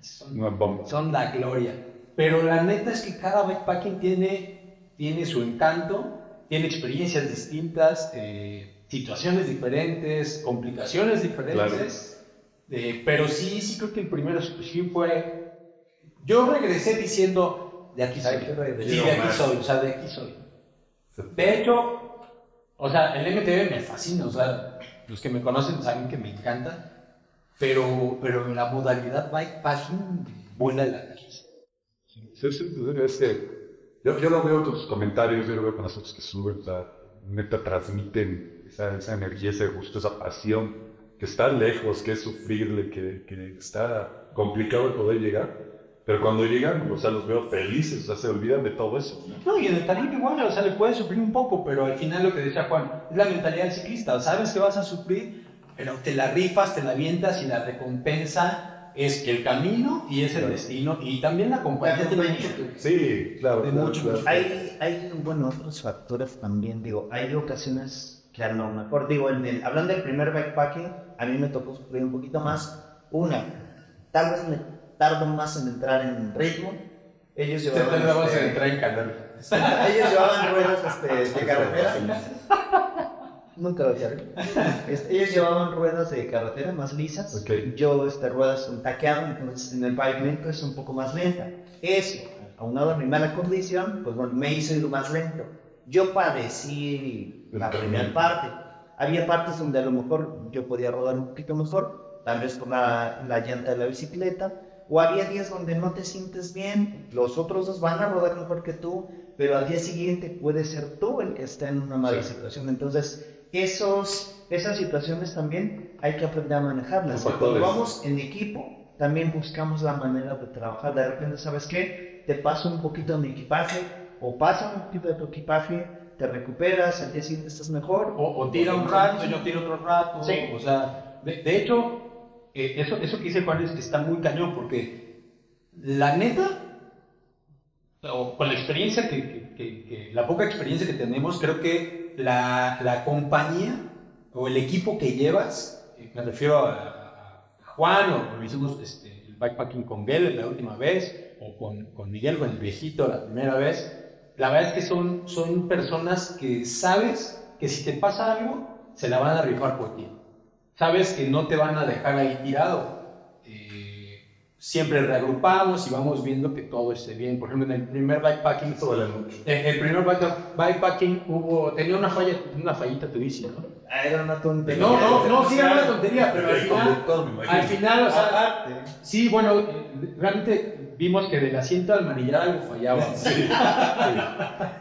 S2: son,
S1: Una bomba.
S2: son la gloria. Pero la neta es que cada backpacking tiene, tiene su encanto, tiene experiencias distintas, eh, situaciones diferentes, complicaciones diferentes. Eh, pero sí, sí creo que el primero sí fue... Yo regresé diciendo, de aquí soy. Sí, de aquí soy, o sea, de aquí soy. De hecho, o sea, el MTV me fascina, o sea, los que me conocen saben que me encanta, pero, pero la modalidad bikepacking vuela de la cabeza.
S1: Sí, sí, es que yo, yo lo veo con tus comentarios, yo lo veo con las fotos que suben, o sea, neta transmiten esa, esa energía, ese gusto, esa pasión, que está lejos, que es sufrible, que, que está complicado el poder llegar, pero cuando llegan, o sea, los veo felices, o sea, se olvidan de todo eso. ¿no?
S2: No, y en el talento igual, o sea, le puedes sufrir un poco, pero al final lo que decía Juan, es la mentalidad del ciclista, sabes que vas a sufrir, pero te la rifas, te la avientas y la recompensa es el camino y es el
S1: Claro.
S2: destino y también la compañía tiene mucho que...
S1: Sí, claro.
S2: De
S1: claro,
S2: mucho,
S1: claro.
S3: Hay, hay, bueno, otros factores también, digo, hay ocasiones que a lo mejor, digo, en el- hablando del primer backpacking, a mí me tocó sufrir un poquito más. Una, tal vez me tardo más en entrar en ritmo. Ellos llevaban, este,
S2: en entrar en calor.
S3: Ellos llevaban ruedas este, de carretera. Nunca lo hacía. Este, ellos llevaban ruedas de carretera más lisas. Yo, este, ruedas un taqueado, entonces en el pavimento es un poco más lenta. Eso, aunado a mi mala condición, pues bueno, me hizo ir más lento. Yo padecí la primera parte. Había partes donde a lo mejor yo podía rodar un poquito mejor, tal vez con la, la llanta de la bicicleta, o había días donde no te sientes bien, los otros dos van a rodar mejor que tú, pero al día siguiente puede ser tú el que está en una mala
S1: Sí.
S3: situación. Entonces, esos, esas situaciones también hay que aprender a manejarlas.
S1: Los
S3: Cuando vamos en equipo, también buscamos la manera de trabajar. De repente, ¿sabes qué? Te paso un poquito de mi equipaje, o pasa un poquito de tu equipaje, te recuperas, al día siguiente estás mejor.
S2: O, o tira un rato, yo tiro otro rato.
S3: Sí.
S2: O sea, de, de hecho, eh, eso, eso que dice Juan es que está muy cañón porque la neta, o con la experiencia que, la poca experiencia que tenemos, creo que la, la compañía o el equipo que llevas, eh, me refiero a, Juan o lo hicimos este, el backpacking con Gel la última vez, o con, con Miguel, con el viejito la primera vez, la verdad es que son, son personas que sabes que si te pasa algo, se la van a rifar por ti. Sabes que no te van a dejar ahí tirado. Eh, siempre reagrupamos y vamos viendo que todo esté bien. Por ejemplo, en el primer bikepacking, en el primer bike- bikepacking hubo, tenía una falla, una fallita tu bici, ¿no?
S3: Ah, Era una tontería.
S2: No, no, no, sí era una tontería, pero al final, al final, o sea,
S3: Aparte.
S2: Sí, bueno, eh, realmente vimos que del asiento al manillar algo fallaba.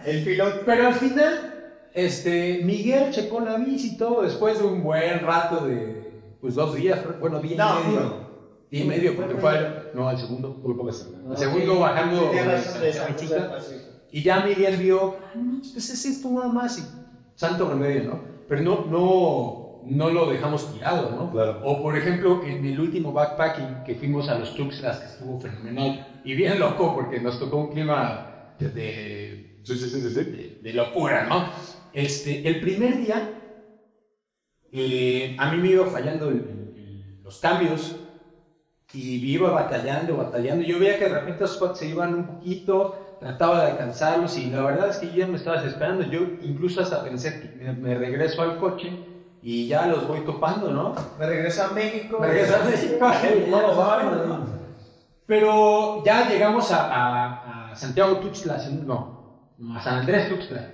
S3: El piloto.
S2: Pero al final, este, Miguel checó la bici y todo después de un buen rato de, pues dos días, bueno, día
S3: No,
S2: y medio.
S3: uno.
S2: Día y medio, porque fue, al- no, al segundo, por la- al segundo bajando Chica,
S3: cosa.
S2: y ya Miguel vio, "Ah, no, pues es esto nada más, y santo remedio, ¿no? Pero no, no, no lo dejamos tirado, ¿no?
S1: Claro.
S2: O por ejemplo, en el último backpacking que fuimos a los Tuxtlas, que estuvo fenomenal, y bien loco, porque nos tocó un clima de, de,
S1: Sí, sí, sí, sí, sí.
S2: de- de locura, ¿no? Este, el primer día, eh, a mí me iba fallando el- el- los cambios, y iba batallando, batallando. Yo veía que de repente los spots se iban un poquito, trataba de alcanzarlos y la verdad es que yo ya me estaba desesperando. Yo incluso hasta pensé que me, me regreso al coche y ya los voy topando, ¿no?
S3: Me regreso a México.
S2: Me regreso a México.
S3: No van, ¿no?
S2: Pero ya llegamos a Santiago Tuxtla, no, a San Andrés Tuxtla.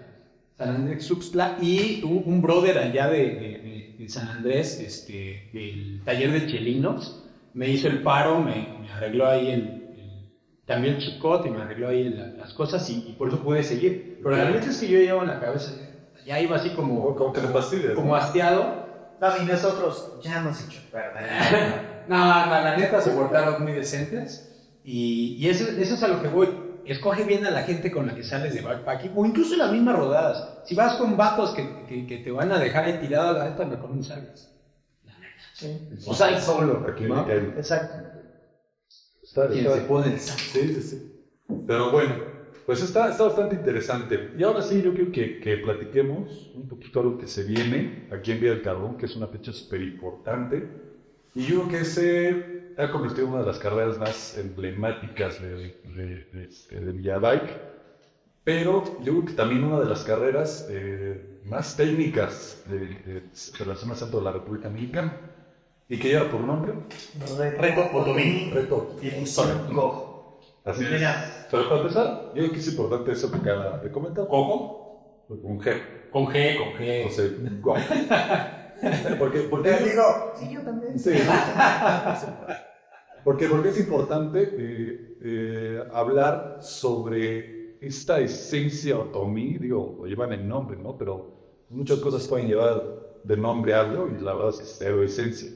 S2: San Andrés Tuxtla y un, un brother allá de, de- de- de San Andrés, este, del taller de chelinos, me hizo el paro, me, me arregló ahí el, el- también el chicote, me arregló ahí la- las cosas y, y por eso pude seguir. Pero la verdad es que yo llevo en la cabeza, ya iba así como,
S1: Como fastidias.
S2: como hastiado.
S3: No, y nosotros ya nos hecho perder.
S2: No, no, la neta se portaron muy decentes. Y, y eso, eso es a lo que voy. Escoge bien a la gente con la que sales de backpacking o incluso en las mismas rodadas. Si vas con vatos que, que, que te van a dejar ahí tirado, la neta mejor no salgas. O sea, solo.
S1: Aquí
S2: ¿no?
S3: Exacto.
S1: Está,
S2: se pone el
S1: Sí, sí, sí. Pero bueno, pues está, está bastante interesante. Y ahora sí, yo quiero que, que platiquemos un poquito algo que se viene aquí en Vía del Carbón, que es una fecha súper importante. Y yo creo que se ha convertido en una de las carreras más emblemáticas de, de, de, este, de Villa Bike. Pero yo creo que también una de las carreras eh, más técnicas de, de, de la zona centro de la República Mexicana. Y que lleva por nombre
S2: Reto Potomí.
S1: Reto
S3: Go.
S1: Así es. Pero para empezar, yo creo que es importante eso que acaba de comentar.
S2: ¿Coco?
S1: Con G.
S2: Con G, con G.
S1: sea, go. Porque, porque,
S3: digo, sí, yo también.
S1: Sí. porque, porque es importante eh, eh, hablar sobre esta esencia otomí, digo, lo llevan el nombre, ¿no? Pero muchas cosas pueden llevar de nombre a algo y la verdad es que es cero esencia.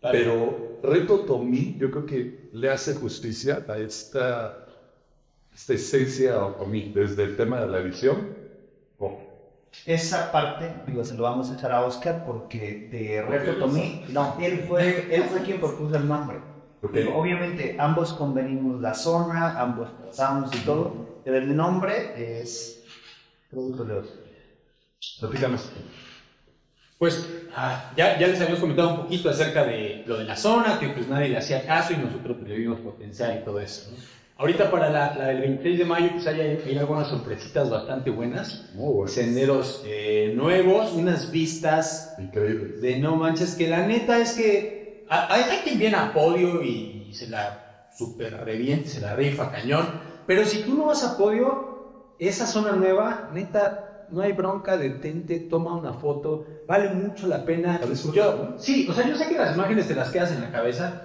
S1: Pero Reto Otomí yo creo que le hace justicia a esta, esta esencia otomí, desde el tema de la visión.
S3: Esa parte, digo, se lo vamos a echar a Oscar porque de Reto Tomí, no, él fue, él fue quien propuso el nombre.
S1: ok.
S3: Digo, obviamente, ambos convenimos la zona, ambos pasamos y todo, pero el nombre es producto de Oscar.
S1: Platícanos.
S2: Pues ah, ya, ya les habíamos comentado un poquito acerca de lo de la zona, que pues nadie le hacía caso y nosotros pues, le vimos potencial y todo eso. ¿no? Ahorita para la, la del 26 de mayo, pues hay, hay algunas sorpresitas bastante buenas.
S1: Muy bueno.
S2: Senderos eh, nuevos, unas vistas
S1: Increíble.
S2: de no manches, que la neta es que hay, hay quien viene a podio y se la super reviente, se la rifa cañón, pero si tú no vas a podio, esa zona nueva, neta, no hay bronca, detente, toma una foto, vale mucho la pena. Yo, sí, o sea, yo sé que las imágenes te las quedas en la cabeza,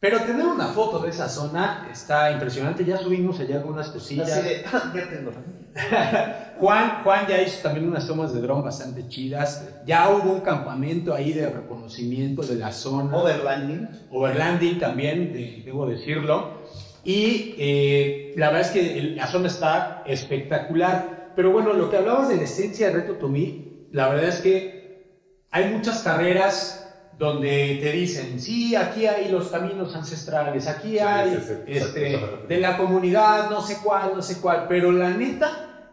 S2: pero tener una foto de esa zona está impresionante, ya subimos allá algunas cosillas.
S3: Así de, "Ah, ya tengo.
S2: Juan, Juan ya hizo también unas tomas de dron bastante chidas. Ya hubo un campamento ahí de reconocimiento de la zona.
S3: Overlanding.
S2: Overlanding también, de- debo decirlo. Y eh, la verdad es que la zona está espectacular. Pero bueno, lo que hablabas de la esencia de Reto Tomí, la verdad es que hay muchas carreras donde te dicen, sí, aquí hay los caminos ancestrales, aquí hay
S1: sí, sí,
S2: este, de la comunidad, no sé cuál, no sé cuál, pero la neta,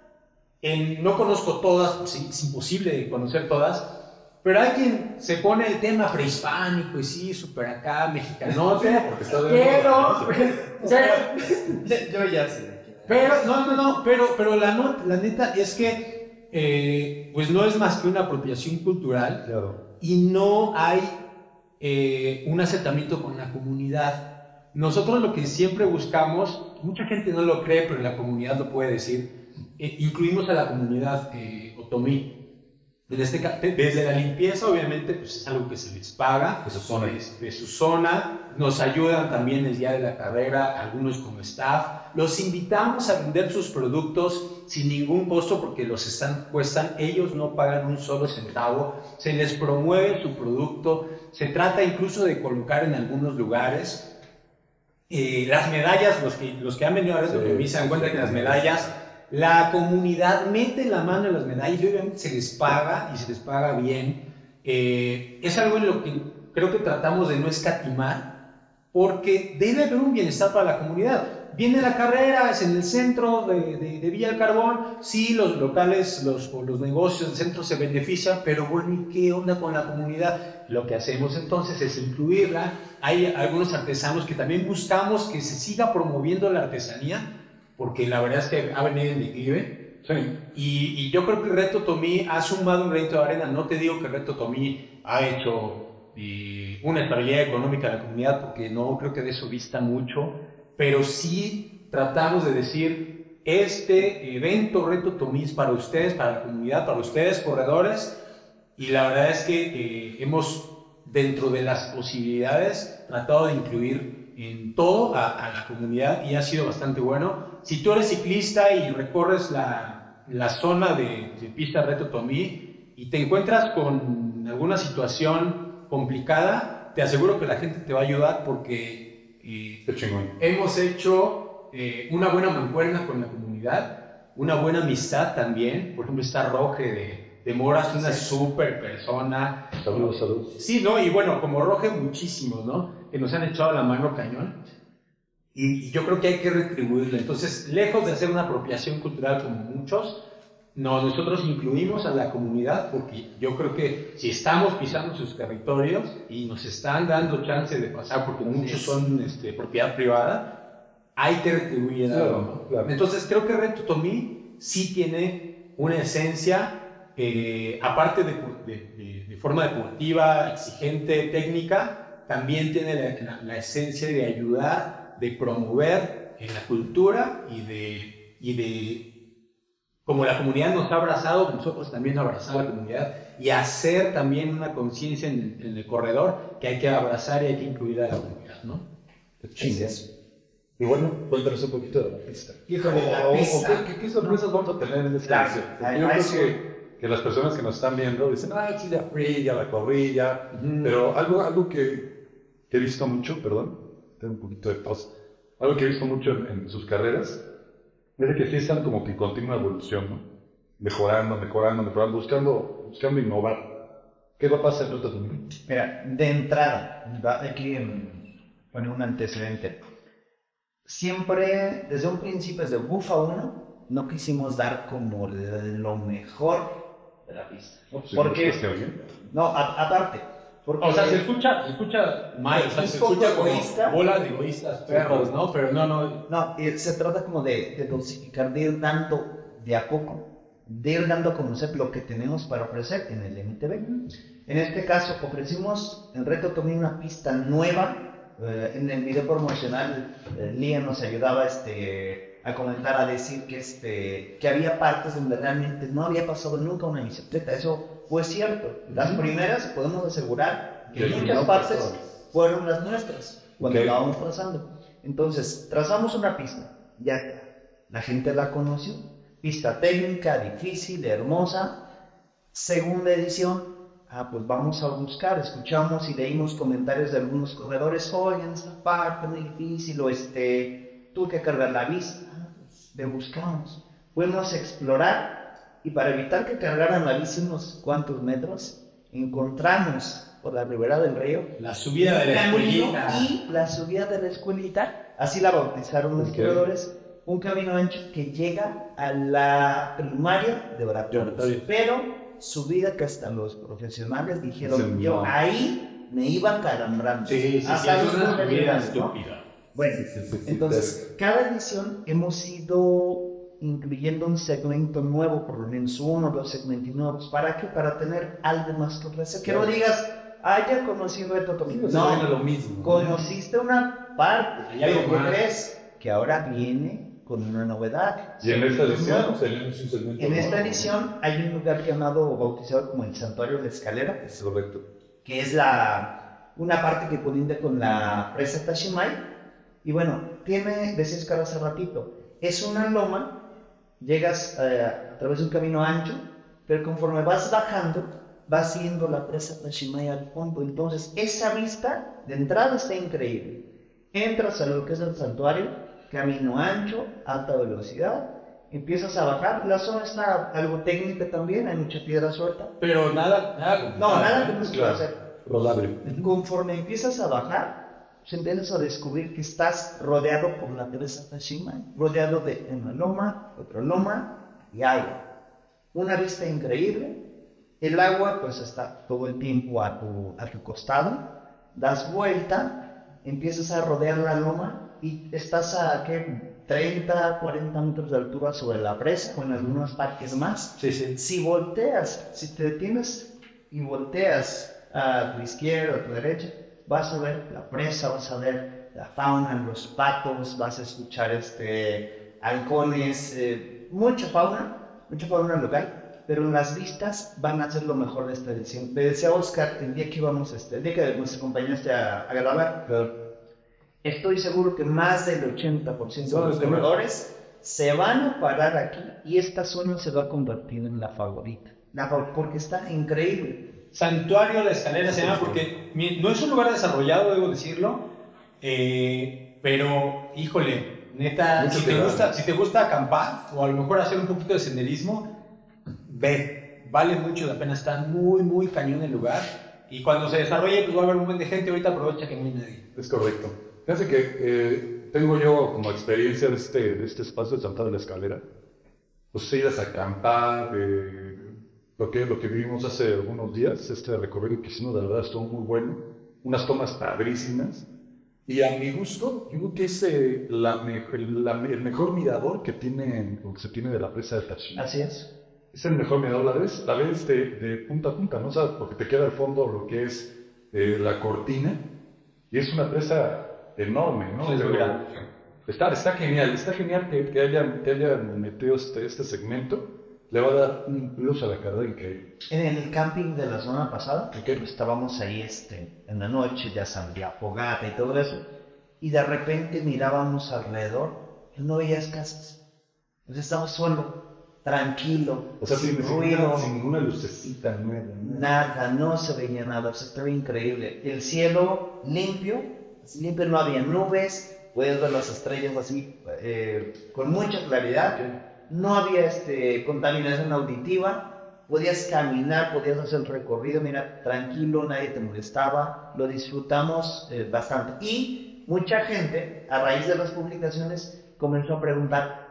S2: en- no conozco todas, pues es imposible conocer todas, pero hay quien se pone el tema prehispánico y sí, súper acá, mexicanote, pero, pero,
S3: Yo ya sé.
S2: pero, no, no, no, pero, pero la, la neta es que, eh, pues no es más que una apropiación cultural
S1: Claro.
S2: Y no hay eh, un acercamiento con la comunidad. Nosotros lo que siempre buscamos, mucha gente no lo cree, pero la comunidad lo puede decir, eh, incluimos a la comunidad eh, otomí. Desde, este ca- de- desde la limpieza, obviamente, pues es algo que se les paga
S1: De su zona.
S2: de, su zona. Nos ayudan también el día de la carrera, algunos como staff. Los invitamos a vender sus productos sin ningún costo porque los están, cuestan. Ellos no pagan un solo centavo. Se les promueve su producto. Se trata incluso de colocar en algunos lugares. eh, las medallas, los que, los que han venido a ver
S1: Sí,
S2: lo que se dan cuenta que las medallas la comunidad mete la mano en las medallas y obviamente se les paga y se les paga bien. Eh, es algo en lo que creo que tratamos de no escatimar porque debe haber un bienestar para la comunidad. Viene la carrera, es en el centro de, de- de Carbón, sí, los locales los, o los negocios del centro se benefician, pero bueno, ¿y qué onda con la comunidad? Lo que hacemos entonces es incluirla. Hay algunos artesanos que también buscamos que se siga promoviendo la artesanía, porque la verdad es que ha venido en declive.
S1: Sí.
S2: Y, y yo creo que el Reto Tomí ha sumado un granito de arena. No te digo que el Reto Tomí ha hecho eh, una estabilidad económica a la comunidad, porque no creo que de eso vista mucho, pero sí tratamos de decir, este evento Reto Tomí es para ustedes, para la comunidad, para ustedes, corredores, y la verdad es que eh, hemos, dentro de las posibilidades, tratado de incluir en todo a, a la comunidad y ha sido bastante bueno. Si tú eres ciclista y recorres la, la zona de, de pista Reto Tomí y te encuentras con alguna situación complicada, te aseguro que la gente te va a ayudar porque eh, hemos hecho eh, una buena mancuerna con la comunidad, una buena amistad también. Por ejemplo, está Roge de, de Moras, una súper persona.
S1: Saludos, saludos.
S2: Sí, ¿no? Y bueno, como Roge, muchísimos, ¿no? Que nos han echado la mano cañón. Y, y yo creo que hay que retribuirle. Entonces, lejos de hacer una apropiación cultural como muchos, no, nosotros incluimos a la comunidad porque yo creo que si estamos pisando sus territorios y nos están dando chance de pasar, porque muchos son este, propiedad privada, hay que retribuir
S1: Claro,
S2: algo, ¿no?
S1: claro.
S2: Entonces creo que Reto Tomí sí tiene una esencia, eh, aparte de, de- de- de forma deportiva, exigente, técnica, también tiene la, la- la esencia de ayudar, de promover en la cultura y de, y de como la comunidad nos ha abrazado, nosotros también abrazar a la comunidad y hacer también una conciencia en, en el corredor que hay que abrazar y hay que incluir a la comunidad, ¿no?
S1: Chingón. Y bueno, cuéntanos un poquito de la pista.
S3: Híjole, la
S1: O- o
S3: pista.
S1: ¿qué, qué- qué sorpresas vamos a tener en este
S3: ahí-
S1: Yo creo que, que las personas que nos están viendo dicen, ah, sí, ya fui, ya la corrí, ya.
S2: Ujú.
S1: Pero algo, algo que, que he visto mucho, perdón, tengo un poquito de tos, algo que he visto mucho en, en sus carreras, es de que sí están como que en continua evolución, ¿no? Mejorando, mejorando, mejorando, buscando, buscando innovar. ¿Qué va a pasar en otras
S3: Mira, de entrada, hay que poner un antecedente. Siempre, desde un principio, desde Bufa 1, no quisimos dar como lo mejor de la pista. Porque-
S1: Este, oye,
S3: No, aparte, Porque
S2: O sea, se escucha, se escucha mal, o sea, se escucha como
S3: egoísta.
S2: bola de egoístas perros, ¿no? Pero no, no.
S3: No, se trata como de, de dosificar, de ir dando de a poco, de ir dando a conocer lo que tenemos para ofrecer en el MTV. En este caso, ofrecimos en Reto Tomé una pista nueva. eh, en el video promocional, eh, Liam nos ayudaba este, a comentar, a decir que, este, que había partes donde realmente no había pasado nunca una bicicleta. Eso fue cierto. Las primeras, podemos asegurar que
S1: Que
S3: muchas partes fueron las nuestras cuando
S1: Ok.
S3: la vamos trazando. Entonces, trazamos una pista, ya está. La gente la conoció. Pista técnica, difícil, hermosa. Segunda edición, ah, pues vamos a buscar, escuchamos y leímos comentarios de algunos corredores, oigan, esta parte muy difícil, o este, tuve que cargar la bici. Ah, pues, le buscamos. Fuimos a explorar y para evitar que cargaran la bici unos cuantos metros, encontramos por la ribera del río
S2: La subida de la escuelita.
S3: y la subida de la escuelita, así la bautizaron los
S1: Ok.
S3: corredores, un camino ancho que llega a la primaria de oratorios. Pero subida que hasta los profesionales dijeron, yo
S1: no.
S3: ahí me iba calambrando.
S2: Sí, sí, sí,
S3: Hasta
S2: es
S3: los
S2: una subida
S3: ¿no?
S2: estúpida.
S3: Bueno,
S1: Sí, sí, sí,
S3: entonces, cada edición hemos ido incluyendo un segmento nuevo, por lo menos uno o dos segmentos nuevos. ¿Para qué? Para tener algo más que ofrecer. Que no digas, ah, ya conocí Reto Tomino.
S2: No,
S3: No,
S2: no, lo mismo.
S3: conociste una parte. Pero ¿qué
S2: más.
S3: crees? Que ahora viene con una novedad.
S1: Y en esta edición tenemos un segmento
S3: En esta edición hay un lugar llamado, bautizado como el Santuario de Escalera,
S1: Es correcto.
S3: que es la, una parte que colinda con la presa Tashimai. Y bueno, tiene, decías que hace ratito, es una loma, llegas eh, a través de un camino ancho, pero conforme vas bajando, vas viendo la presa Tashimai al fondo. Entonces, esa vista de entrada está increíble. Entras a lo que es el santuario, camino ancho, alta velocidad, empiezas a bajar. La zona está algo técnica también, hay mucha piedra suelta.
S2: Pero nada, nada.
S3: No, nada que no se pueda hacer. Conforme empiezas a bajar, se empiezas a descubrir que estás rodeado por la presa Tashima, rodeado de una loma, otra loma y agua. Una vista increíble. El agua pues está todo el tiempo a tu, a tu costado. Das vuelta, empiezas a rodear la loma y estás a ¿qué? 30, 40 metros de altura sobre la presa o en algunos parques más.
S2: Sí, sí.
S3: Si volteas, si te detienes y volteas a tu izquierda, a tu derecha, vas a ver la presa, vas a ver la fauna, los patos, vas a escuchar este, halcones, eh, mucha fauna, mucha fauna local, pero las vistas van a ser lo mejor de esta edición. Te decía Oscar, el día que íbamos, este, el día que nos acompañaste a, a grabar, estoy seguro que más del 80% de los corredores se van a parar aquí y esta zona se va a convertir en la favorita. La fa- porque está increíble.
S2: Santuario de la Escalera se llama porque no es un lugar desarrollado, debo decirlo, eh, pero híjole, neta,
S1: Mucho
S2: si te, gusta, si te gusta acampar o a lo mejor hacer un poquito de senderismo, ve, vale mucho la pena, está muy, muy cañón el lugar y cuando se desarrolle pues va a haber un buen de gente, ahorita aprovecha que no hay nadie.
S1: Es correcto. Fíjense que eh, tengo yo como experiencia de este, de este espacio de Santa de la Escalera. Pues idas a acampar, eh, lo, que, lo que vivimos hace algunos días, este recorrido que hicimos, de verdad estuvo muy bueno. Unas tomas padrísimas. Y a mi gusto, yo creo que es eh, la me- la- el mejor mirador que, tiene, o que se tiene de la presa de Tachina.
S3: Así es.
S1: Es el mejor mirador, la ves, la ves de, de punta a punta, ¿no? O sea, porque te queda al fondo lo que es eh, la cortina y es una presa enorme, ¿no?
S2: Sí, es
S1: Pero está, está genial, está genial que, que hayan, que hayan metido este, este segmento, le va a dar un plus a la carrera increíble.
S3: En el camping de la semana pasada,
S1: Ok.
S3: pues, estábamos ahí este, en la noche, ya salía fogata y todo eso, y de repente mirábamos alrededor y no veías casas. Entonces estábamos solo, tranquilo,
S1: O sea, sin,
S3: sin ruido,
S1: ninguna, sin ninguna lucecita nueva. ¿no?
S3: nada, no se veía nada, o sea, estaba increíble. El cielo limpio, limpio, no había nubes, puedes ver las estrellas así eh, con mucha claridad. No había este, contaminación auditiva, podías caminar, podías hacer el recorrido, mira, tranquilo, nadie te molestaba, lo disfrutamos eh, bastante. Y mucha gente, a raíz de las publicaciones, comenzó a preguntar,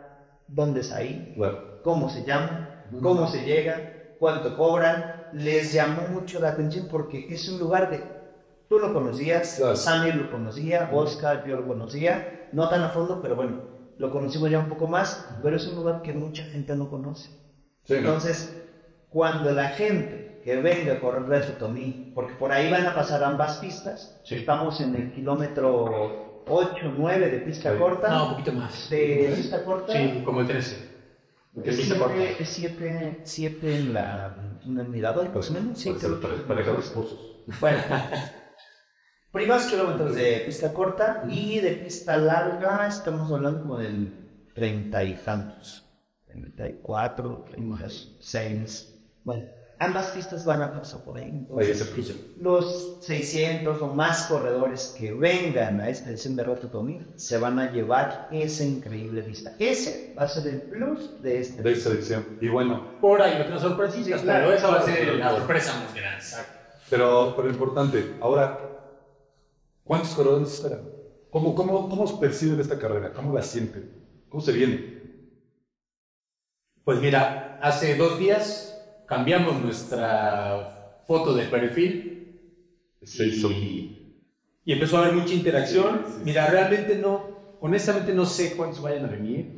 S3: ¿dónde es ahí? Cómo se llama, cómo se llega, cuánto cobran. les llamó mucho la atención porque es un lugar de... Tú lo conocías. Sammy lo conocía, Oscar yo lo conocía, no tan a fondo, pero bueno, lo conocimos ya un poco más, pero es un lugar que mucha gente no conoce.
S1: Sí, ¿no?
S3: Entonces, cuando la gente que venga a correr de Sotomí, porque por ahí van a pasar ambas pistas,
S2: Sí.
S3: estamos en el kilómetro 8, 9 de pista
S1: Sí.
S3: corta,
S2: No, un poquito más.
S3: de pista corta,
S2: Sí, como el 13. Que
S3: es
S2: pista corta.
S3: 7, es siete, siete en la en el mirador, menos, sí, creo que-
S1: pare- pareja de esposos.
S3: Bueno, primeros kilómetros de pista corta y de pista larga estamos hablando como del treinta y tantos, treinta y cuatro, treinta y seis. Bueno, ambas pistas van a pasar por ahí. Entonces, los 600 o más corredores que vengan a esta edición de Roto se van a llevar esa increíble vista. Ese va a ser el plus de este.
S1: De esa edición. Y bueno,
S2: Por ahí otras sorpresitas,
S3: Sí, claro.
S2: pero esa va a ser la sorpresa más grande.
S1: pero, pero importante, ahora, ¿cuántos corredores esperan? ¿Cómo, cómo, ¿Cómo perciben esta carrera? ¿Cómo la sienten? ¿Cómo se viene?
S2: Pues mira, hace dos días cambiamos nuestra foto de perfil
S1: hizo.
S2: y, y empezó a haber mucha interacción.
S1: Sí, sí, sí.
S2: Mira, realmente no, honestamente no sé cuántos vayan a venir.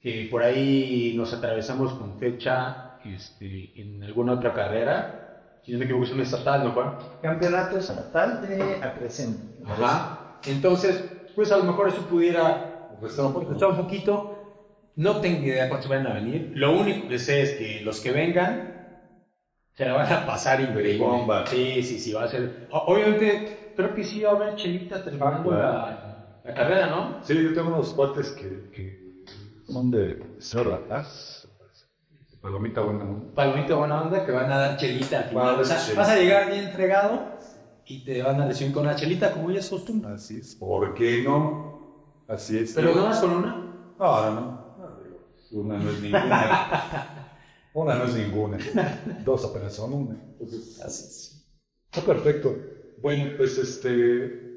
S2: Que por ahí nos atravesamos con fecha este, en alguna otra carrera. Si no me equivoco, es un estatal, ¿no, Juan?
S3: Campeonato estatal de Acrecente.
S2: Ajá. Entonces, pues a lo mejor eso pudiera
S1: Restar un
S2: un poquito. No tengo idea cuántos van a venir. Lo único que sé es que los que vengan se la van a pasar increíble.
S1: Bomba.
S2: Sí, sí, sí, va a ser. Obviamente, creo que sí va a haber chelita terminando la, la carrera, ¿no?
S1: Sí, yo tengo unos cuates que, que son de Cerratas. Palomita buena, ¿no?
S2: Palomita buena onda que van a dar chelita al final. O sea,
S1: chelita.
S2: vas a llegar bien entregado y te van a recibir con la chelita como ya es costumbre.
S1: Así es. ¿Por qué no? Así es.
S2: Pero no más con una.
S1: No, no, no. Una no es ninguna. Una no es ninguna. Dos apenas son una. Entonces,
S2: Así es.
S1: está perfecto. Bueno, pues este.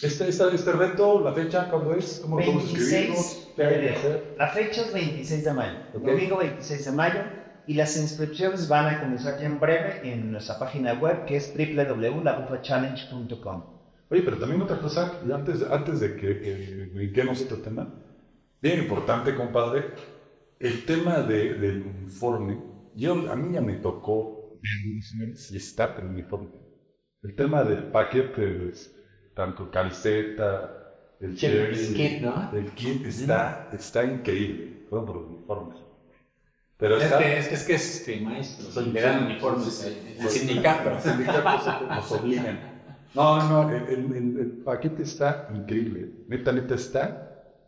S1: Este, este, este reto, la fecha, ¿cuándo es? ¿Cómo lo podemos escribir?
S3: 26
S1: ¿Qué hay que
S3: de
S1: hacer?
S3: La fecha es 26 de mayo,
S1: Ok.
S3: domingo 26 de mayo, y las inscripciones van a comenzar ya en breve en nuestra página web que es www.labufachallenge.com.
S1: Oye, pero también otra cosa, antes, antes de que eh, brinquemos otro tema, bien importante, compadre, el tema de, del uniforme. Yo, a mí ya me tocó si está el uniforme. El tema del paquete, pues, tanto camiseta, el
S2: el kit, ¿no?
S1: el kit está, está increíble, todo por los uniformes. Pero
S2: Es
S1: está,
S2: que es, es que es este, maestro.
S1: Son-
S2: le dan uniformes el sindicato.
S1: Los sindicatos nos obligan. No, no, no, el, el- el- el paquete está increíble. Neta, neta, está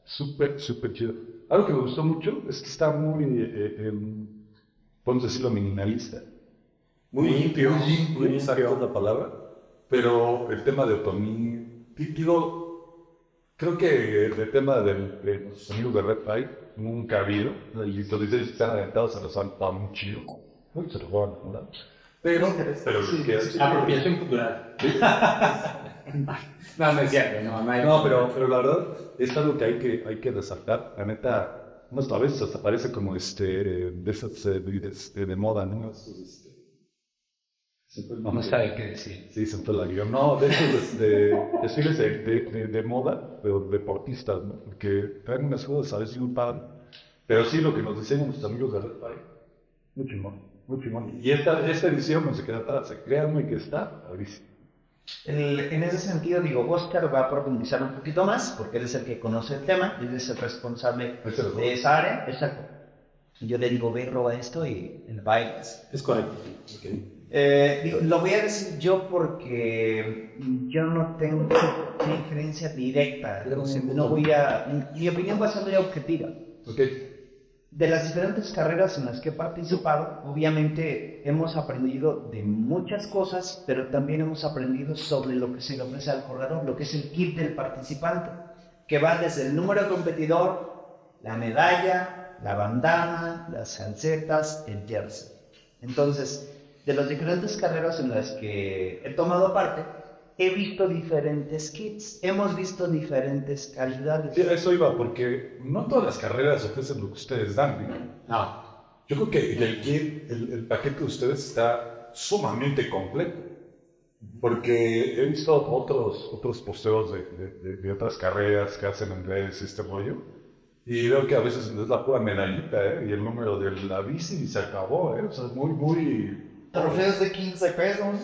S1: súper, súper chido. Algo que me gustó mucho es que está muy, eh, em, podemos decirlo, minimalista. Muy limpio, muy limpio,
S2: muy
S1: exacto
S2: limpio.
S1: es la palabra. Pero el tema de otomí, di- digo, creo que el tema del, de los amigos de Red Pie nunca ha habido. Y los diseños que están aventados se los han dado muy chido. Muy se los van a ¿verdad? Pero, pero
S2: Sí,
S1: que-
S2: sí, apropiación cultural. no, no es cierto, no, no hay-
S1: No, pero, pero la verdad es algo que hay que, hay que resaltar. La neta, unas a veces hasta parece como este, de esas eh, de, de- de moda, ¿no este, se me fue el
S2: No sabe qué decir.
S1: Sí, se me fue la guion. No, de esos este, desfiles de, de, de, de moda, pero deportistas, ¿no? Que traen unas cosas a veces muy padre. Pero sí, lo que nos diseñan nuestros amigos de Red Pie, muy chingón, muy chingón. Y esta, esta edición no se queda atrás, créanme que está padrísimo.
S3: El- en ese sentido, digo, Oscar va a profundizar un poquito más, porque él es el que conoce el tema, él es el responsable
S1: es el-
S3: de esa área, exacto. Yo le digo, ve, roba esto y él baila.
S2: Es correcto.
S3: Eh, digo, lo voy a decir yo porque yo no tengo una inferencia directa, no, no voy a, mi opinión va a ser muy objetiva.
S1: Ok.
S3: De las diferentes carreras en las que he participado, obviamente hemos aprendido de muchas cosas, pero también hemos aprendido sobre lo que se le ofrece al corredor, lo que es el kit del participante, que va desde el número de competidor, la medalla, la bandana, las calcetas, el jersey. Entonces, de las diferentes carreras en las que he tomado parte, he visto diferentes kits, hemos visto diferentes calidades.
S1: Sí, a eso iba, porque no todas las carreras ofrecen lo que ustedes dan. ¿no?
S2: No.
S1: Yo creo que el, kit, el, el paquete de ustedes está sumamente completo. Porque he visto otros, otros posteos de, de, de, otras carreras que hacen en redes este rollo. Y veo que a veces es la pura medallita, ¿eh? Y el número de la bici se acabó, ¿eh? O sea, es muy, muy...
S3: Trofeos de 15 pesos.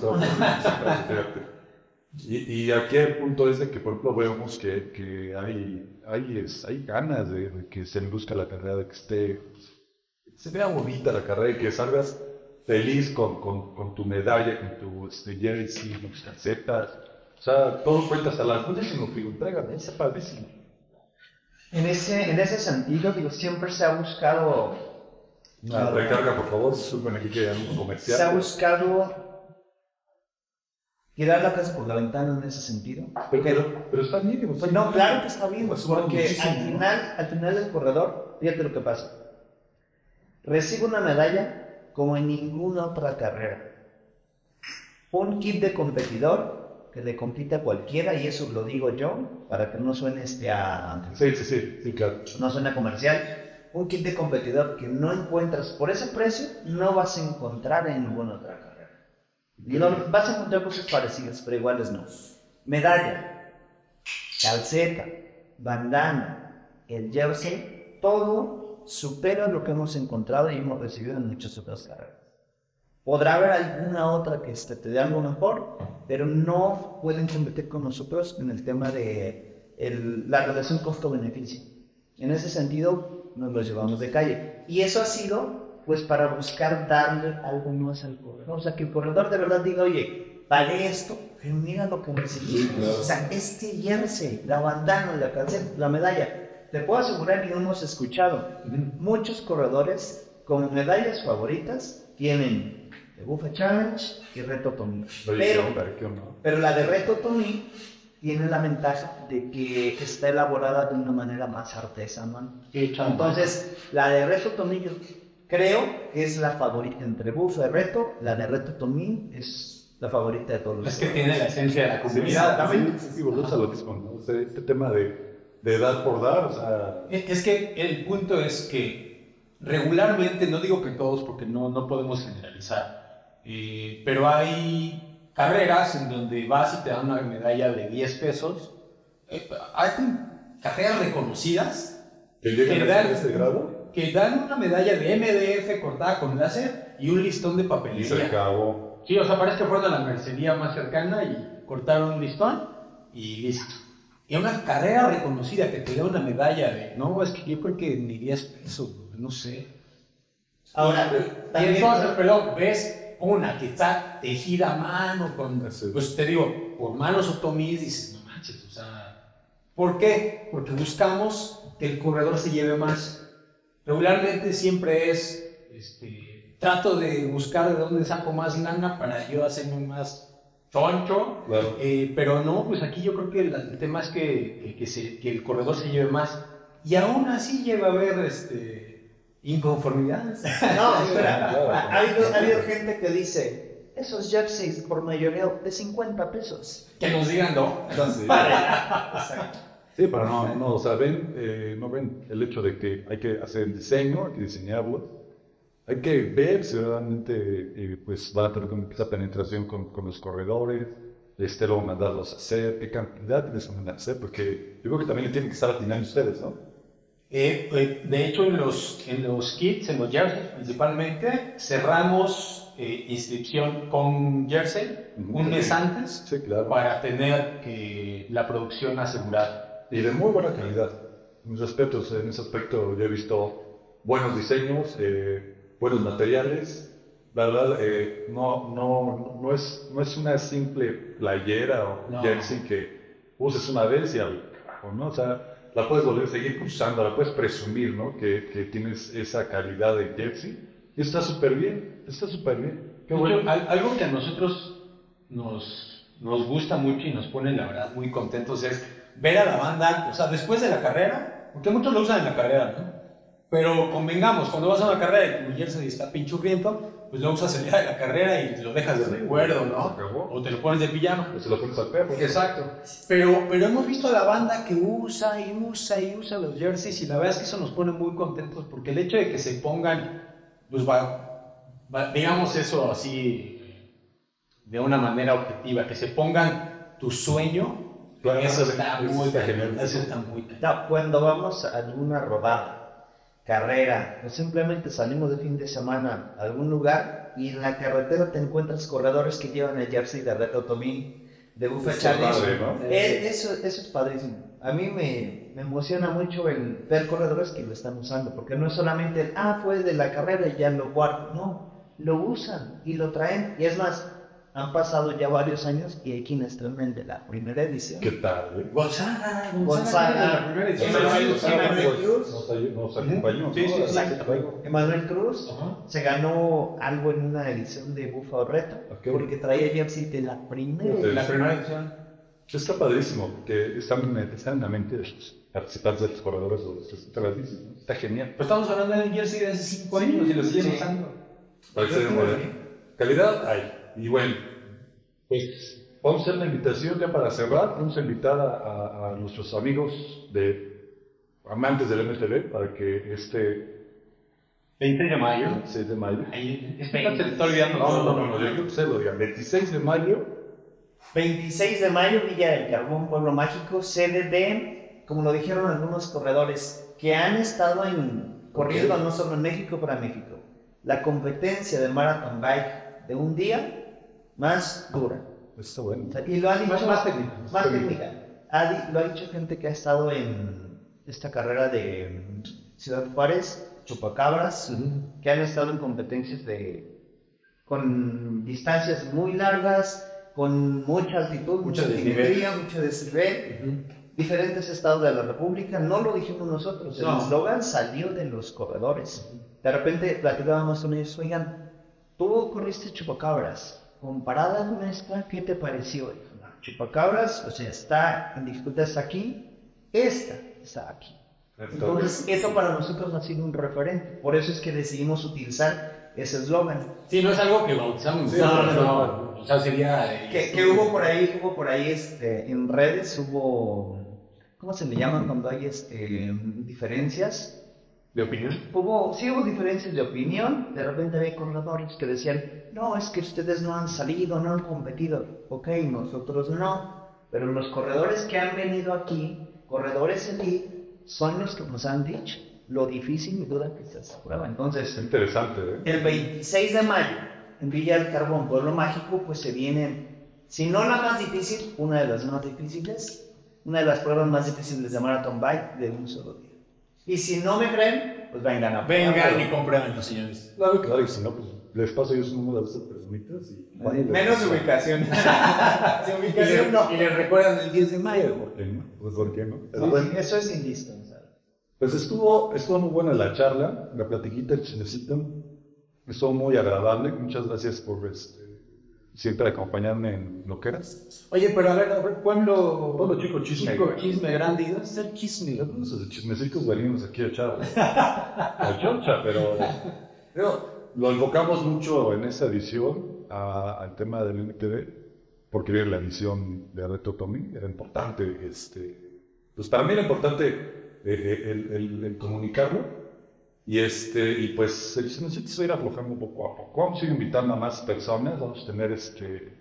S1: Y, y, aquí el punto es de que, por ejemplo, vemos que, que hay, hay, es, hay ganas de, que se busca la carrera, de que esté, se vea bonita la carrera y que salgas feliz con, con, con tu medalla, con tu este, jersey, con tus calcetas. O sea, todo cuenta hasta las cosas que nos entregan, esa padrísimo.
S3: En ese, en ese sentido, digo, siempre se ha buscado.
S1: Una recarga, por favor, suben aquí que hay un comercial.
S3: Se ha buscado tirar la casa por la ventana en ese sentido.
S1: Pero, pero, está bien.
S3: Pues no, claro que está bien, pues, porque al final, al final del corredor, fíjate lo que pasa. Recibe una medalla como en ninguna otra carrera. Un kit de competidor que le compite a cualquiera, y eso lo digo yo, para que no suene este a...
S1: Sí, sí, sí, sí claro.
S3: No suene comercial. Un kit de competidor que no encuentras por ese precio, no vas a encontrar en ninguna otra carrera. Y vas a encontrar cosas parecidas, pero iguales no. Medalla, calceta, bandana, el jersey, todo supera lo que hemos encontrado y hemos recibido en muchas otras carreras. Podrá haber alguna otra que este, te dé algo mejor, pero no pueden competir con nosotros en el tema de la relación costo-beneficio. En ese sentido, nos lo llevamos de calle. Y eso ha sido pues para buscar darle algo más al corredor. O sea, que el corredor de verdad diga, oye, vale esto, pero mira lo que necesito. O sea, este jersey, la bandana, la calceta, la medalla. Te puedo asegurar que no hemos escuchado. Muchos corredores con medallas favoritas tienen el Buffet Challenge y Reto Tommy. Pero, pero la de Reto Tommy tiene la ventaja de que está elaborada de una manera más artesanal. Entonces, la de Reto Tommy Creo que es la favorita entre Buffo y Reto. La de Reto Tomín es la favorita de todos los.
S2: Es que tiene la esencia de la comunidad.
S1: también sí, lo mismo, ¿no? este tema de, de dar por dar, o sea...
S2: Es que el punto es que regularmente, no digo que todos, porque no, no podemos generalizar, eh, pero hay carreras en donde vas y te dan una medalla de 10 pesos. Eh, hay carreras reconocidas.
S1: ¿Que llegan a ese grado?
S2: que dan una medalla de MDF cortada con láser y un listón de papelería.
S1: Y se acabó.
S2: Sí, o sea, parece que fueron a la mercería más cercana y cortaron un listón y listo. Y una carrera reconocida que te da una medalla de, no, es que yo creo que ni 10 pesos, no sé.
S3: Ahora,
S2: y entonces, pero ves una que está tejida a mano, con, pues te digo, por manos otomís, dices, no manches, o sea, ¿por qué? Porque buscamos que el corredor se lleve más. Regularmente siempre es, este, trato de buscar de dónde saco más lana para yo hacerme más choncho, eh, pero no, pues aquí yo creo que el, tema es que, que, que, el corredor se lleve más. Y aún así lleva a haber este, inconformidades.
S3: No, espera, ha, habido, gente que dice, esos jerseys por mayoría de 50 pesos.
S2: Que nos digan no.
S1: Entonces, Exacto. Sí, pero no, no, o sea, ven, eh, no ven el hecho de que hay que hacer el diseño, hay que diseñarlo, hay que ver si realmente eh, pues va a tener esa penetración con, con los corredores, este luego mandarlos a hacer, qué cantidad les van a hacer, porque yo creo que también tienen que estar atinando ustedes, ¿no?
S2: Eh, de hecho, en los, en los kits, en los jerseys principalmente, cerramos inscripción con jersey un mes antes
S1: sí, claro.
S2: para tener la producción asegurada
S1: y de muy buena calidad. Mis respetos, en ese aspecto yo he visto buenos diseños, eh, buenos materiales. La verdad, eh, no, no, no, es, no es una simple playera o jersey que uses una vez y al ¿no? O sea, la puedes volver a seguir usando, la puedes presumir, ¿no? Que, que tienes esa calidad de jersey. Y está súper bien, está súper bien.
S2: Qué bueno. algo que a nosotros nos, nos gusta mucho y nos pone, la verdad, muy contentos es ver a la banda, o sea, después de la carrera, porque muchos lo usan en la carrera, ¿no? Pero convengamos, cuando vas a una carrera y tu jersey está pinchurriento, pues lo usas el día de la carrera y te lo dejas de recuerdo, ¿no? O te lo pones de pijama.
S1: O se lo pones al perro.
S2: Exacto. Pero, pero hemos visto a la banda que usa y usa y usa los jerseys y la verdad es que eso nos pone muy contentos porque el hecho de que se pongan, pues va, digamos eso así de una manera objetiva, que se pongan tu sueño.
S1: Claro,
S2: eso
S1: eso
S2: está
S1: es-
S2: muy
S1: está.
S2: Eso está muy.
S3: No, cuando vamos a alguna rodada, carrera, o simplemente salimos de fin de semana a algún lugar y en la carretera te encuentras corredores que llevan el jersey de Reto Tomín, de Buffet
S1: ¿no?
S3: Eh, Eso, eso es padrísimo. A mí me, me emociona mucho el ver corredores que lo están usando, porque no es solamente el, ah, fue de la carrera y ya lo guardo. No, lo usan y lo traen. Y es más, han pasado ya varios años y hay quienes traen el de la primera edición.
S1: ¿Qué tal? eh?
S2: Gonzaga,
S3: Gonzaga.
S2: edición.
S1: Nos, acompañó.
S2: Sí, sí, sí.
S3: Exacto. Emanuel Cruz
S2: Ajá.
S3: se ganó algo en una edición de Búfalo Reto,
S1: Ok.
S3: porque traía jersey de la primera.
S1: Sí.
S2: La primera edición.
S1: Está padrísimo, que están, están en la mente de los participantes de los corredores o de los. Está genial.
S2: Pues estamos hablando del jersey de hace 5 años y lo siguen usando.
S1: Calidad hay. Y bueno, pues vamos a hacer la invitación ya para cerrar. Vamos a invitar a, a- a nuestros amigos de amantes del MTV para que este
S2: 20 de mayo.
S1: 6 de mayo.
S2: Ahí, es 20, te está olvidando.
S1: No, no, no, no, yo creo que lo digan. 26 de mayo
S3: 26 de mayo, Villa del Carbón, Pueblo Mágico, sede de, como lo dijeron algunos corredores, que han estado en, corriendo no solo en México, para México, la competencia de Marathon Bike de un día más dura.
S1: Está bueno.
S3: Y lo ha dicho
S2: Más- más técnica.
S3: más
S1: Técnica.
S3: Ha lo ha dicho gente que ha estado en esta carrera de Ciudad Juárez, Chupacabras, que han estado en competencias de con distancias muy largas, con mucha altitud, mucha
S2: Mucho
S3: altimetría, mucho desnivel, diferentes estados de la República. No lo dijimos nosotros, el
S2: No.
S3: eslogan salió de los corredores. De repente platicábamos con ellos, oigan, tú corriste Chupacabras, comparada con esta, ¿qué te pareció? Dijo, "No, Chupacabras, o sea, está en dificultad está aquí, esta está aquí. Entonces, eso para nosotros ha sido un referente. Por eso es que decidimos utilizar ese eslogan.
S2: Sí, no es algo que bautizamos.
S1: Sí,
S2: no,
S1: no,
S2: no,
S1: no.
S2: O sea, sería. eh,
S3: Que, que hubo por ahí, hubo por ahí este, en redes, hubo, ¿cómo se le llaman cuando hay este, diferencias?
S1: ¿De opinión?
S3: Hubo, sí hubo diferencias de opinión, de repente había corredores que decían, no, es que ustedes no han salido, no han competido. Ok, nosotros no, pero los corredores que han venido aquí, corredores elite, son los que nos han dicho lo difícil y duda que se prueba. Entonces,
S1: Es interesante, ¿eh?
S3: el 26 de mayo, en Villa del Carbón, Pueblo Mágico, pues se viene, si no la más difícil, una de las más difíciles, una de las pruebas más difíciles de Marathon Bike de un solo día. Y si no me creen, pues vengan a
S2: Vengan y comprueben, señores.
S1: Claro, claro, y si no, pues les paso yo su número de estas personitas y...
S3: Menos ubicación. Sin
S2: Y
S3: ubicación
S2: les,
S3: no.
S2: y les recuerdan el 10 de mayo.
S1: ¿Por qué no? Pues, ¿por qué no?
S3: Sí, sí, eso es indispensable.
S1: Pues estuvo, estuvo muy buena la charla, la platiquita, el chismecito. Estuvo muy agradable. Muchas gracias por este, siempre acompañarme en lo que eras.
S2: Oye, pero a ver, a ver, pueblo.
S1: Pueblo chico, chisme.
S2: Chico, chisme grande. ¿Y dónde está el chisme?
S1: Entonces, de chismecitos venimos aquí a echar a choncha, pero, pero lo enfocamos mucho en esta edición a- al tema del MTV, porque la edición de Reto Tommy, era importante, este, pues para mí era importante eh, eh, el, el- el comunicarlo. Y, este, y pues el chismecito se va a ir aflojando poco a poco. Vamos a ir invitando a más personas, vamos a tener este,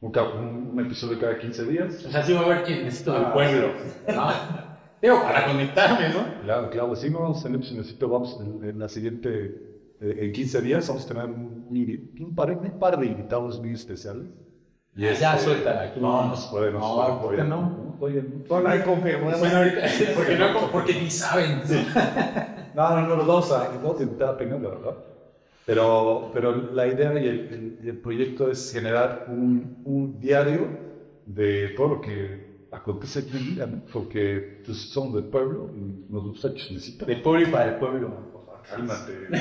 S1: un, ca- un- un episodio cada 15 días.
S2: O sea, sí va a haber chismecito del
S1: Ah,
S2: pueblo. ¿no? Digo, para conectarme, ¿no?
S1: Claro, claro, sí, no vamos a tener chismecito, vamos en, en la siguiente, en 15 días vamos a tener un, un par, un par de invitados muy especiales.
S2: Y ya suelta aquí.
S1: No, no se puede, no,
S2: No,
S1: se puede.
S2: ¿por qué
S1: oye,
S2: no?
S1: Oye,
S3: Bueno, ahí confirmamos.
S2: Bueno, ahorita. Porque, no, porque ni saben.
S1: no, no, no, los vamos a, los vamos a invitar a Peña, la verdad. Pero, pero la idea y el, el- el proyecto es generar un, un diario de todo lo que acontece aquí en Mira, ¿no? Porque pues, somos del pueblo y nos gusta chismecito.
S2: De pueblo y para el pueblo.
S1: Cálmate.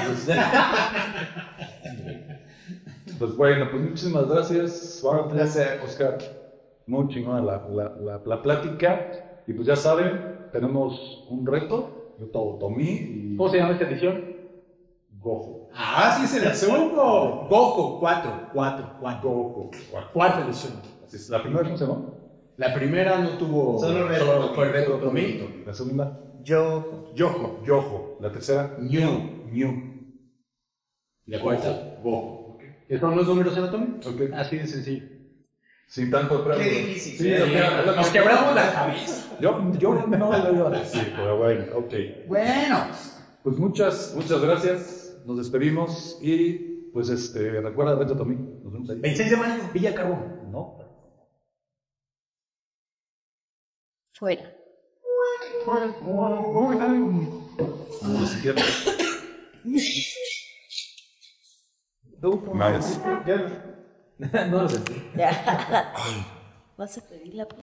S1: Pues bueno, pues muchísimas gracias. Juan,
S3: placer.
S1: Oscar. Muy chingona la, la, la, la plática. Y pues ya saben, tenemos un reto. Yo todo Tomí y
S2: ¿Cómo se llama esta edición?
S1: Gojo.
S2: Ah, sí, se la supo. Gojo 4. 4. 4.
S1: Gojo.
S2: Cuarta edición.
S1: Así es. ¿La primera cómo se llama?
S2: La primera no tuvo.
S3: Solo reto.
S2: fue reto Tomí.
S1: La segunda,
S3: Yo,
S1: Yojo. Yojo. La tercera,
S2: Ñu.
S1: Ñu.
S2: La cuarta.
S1: ¿Qué
S2: que son los números anatómicos.
S1: Ok.
S2: Así de sencillo.
S1: Sin tanto preámbulo.
S3: difícil.
S1: Sí,
S2: Nos quebramos la cabeza.
S1: Yo, yo no lo iba a decir, pero bueno, ok.
S3: Bueno.
S1: Pues muchas, muchas gracias. Nos despedimos y pues este, recuerda Reto Tomí. Nos vemos ahí.
S2: 26 de mayo, Villa Carbón.
S1: No.
S4: Fuera.
S1: Ni siquiera. Nice.
S2: no lo sentí.
S4: Vas a pedir la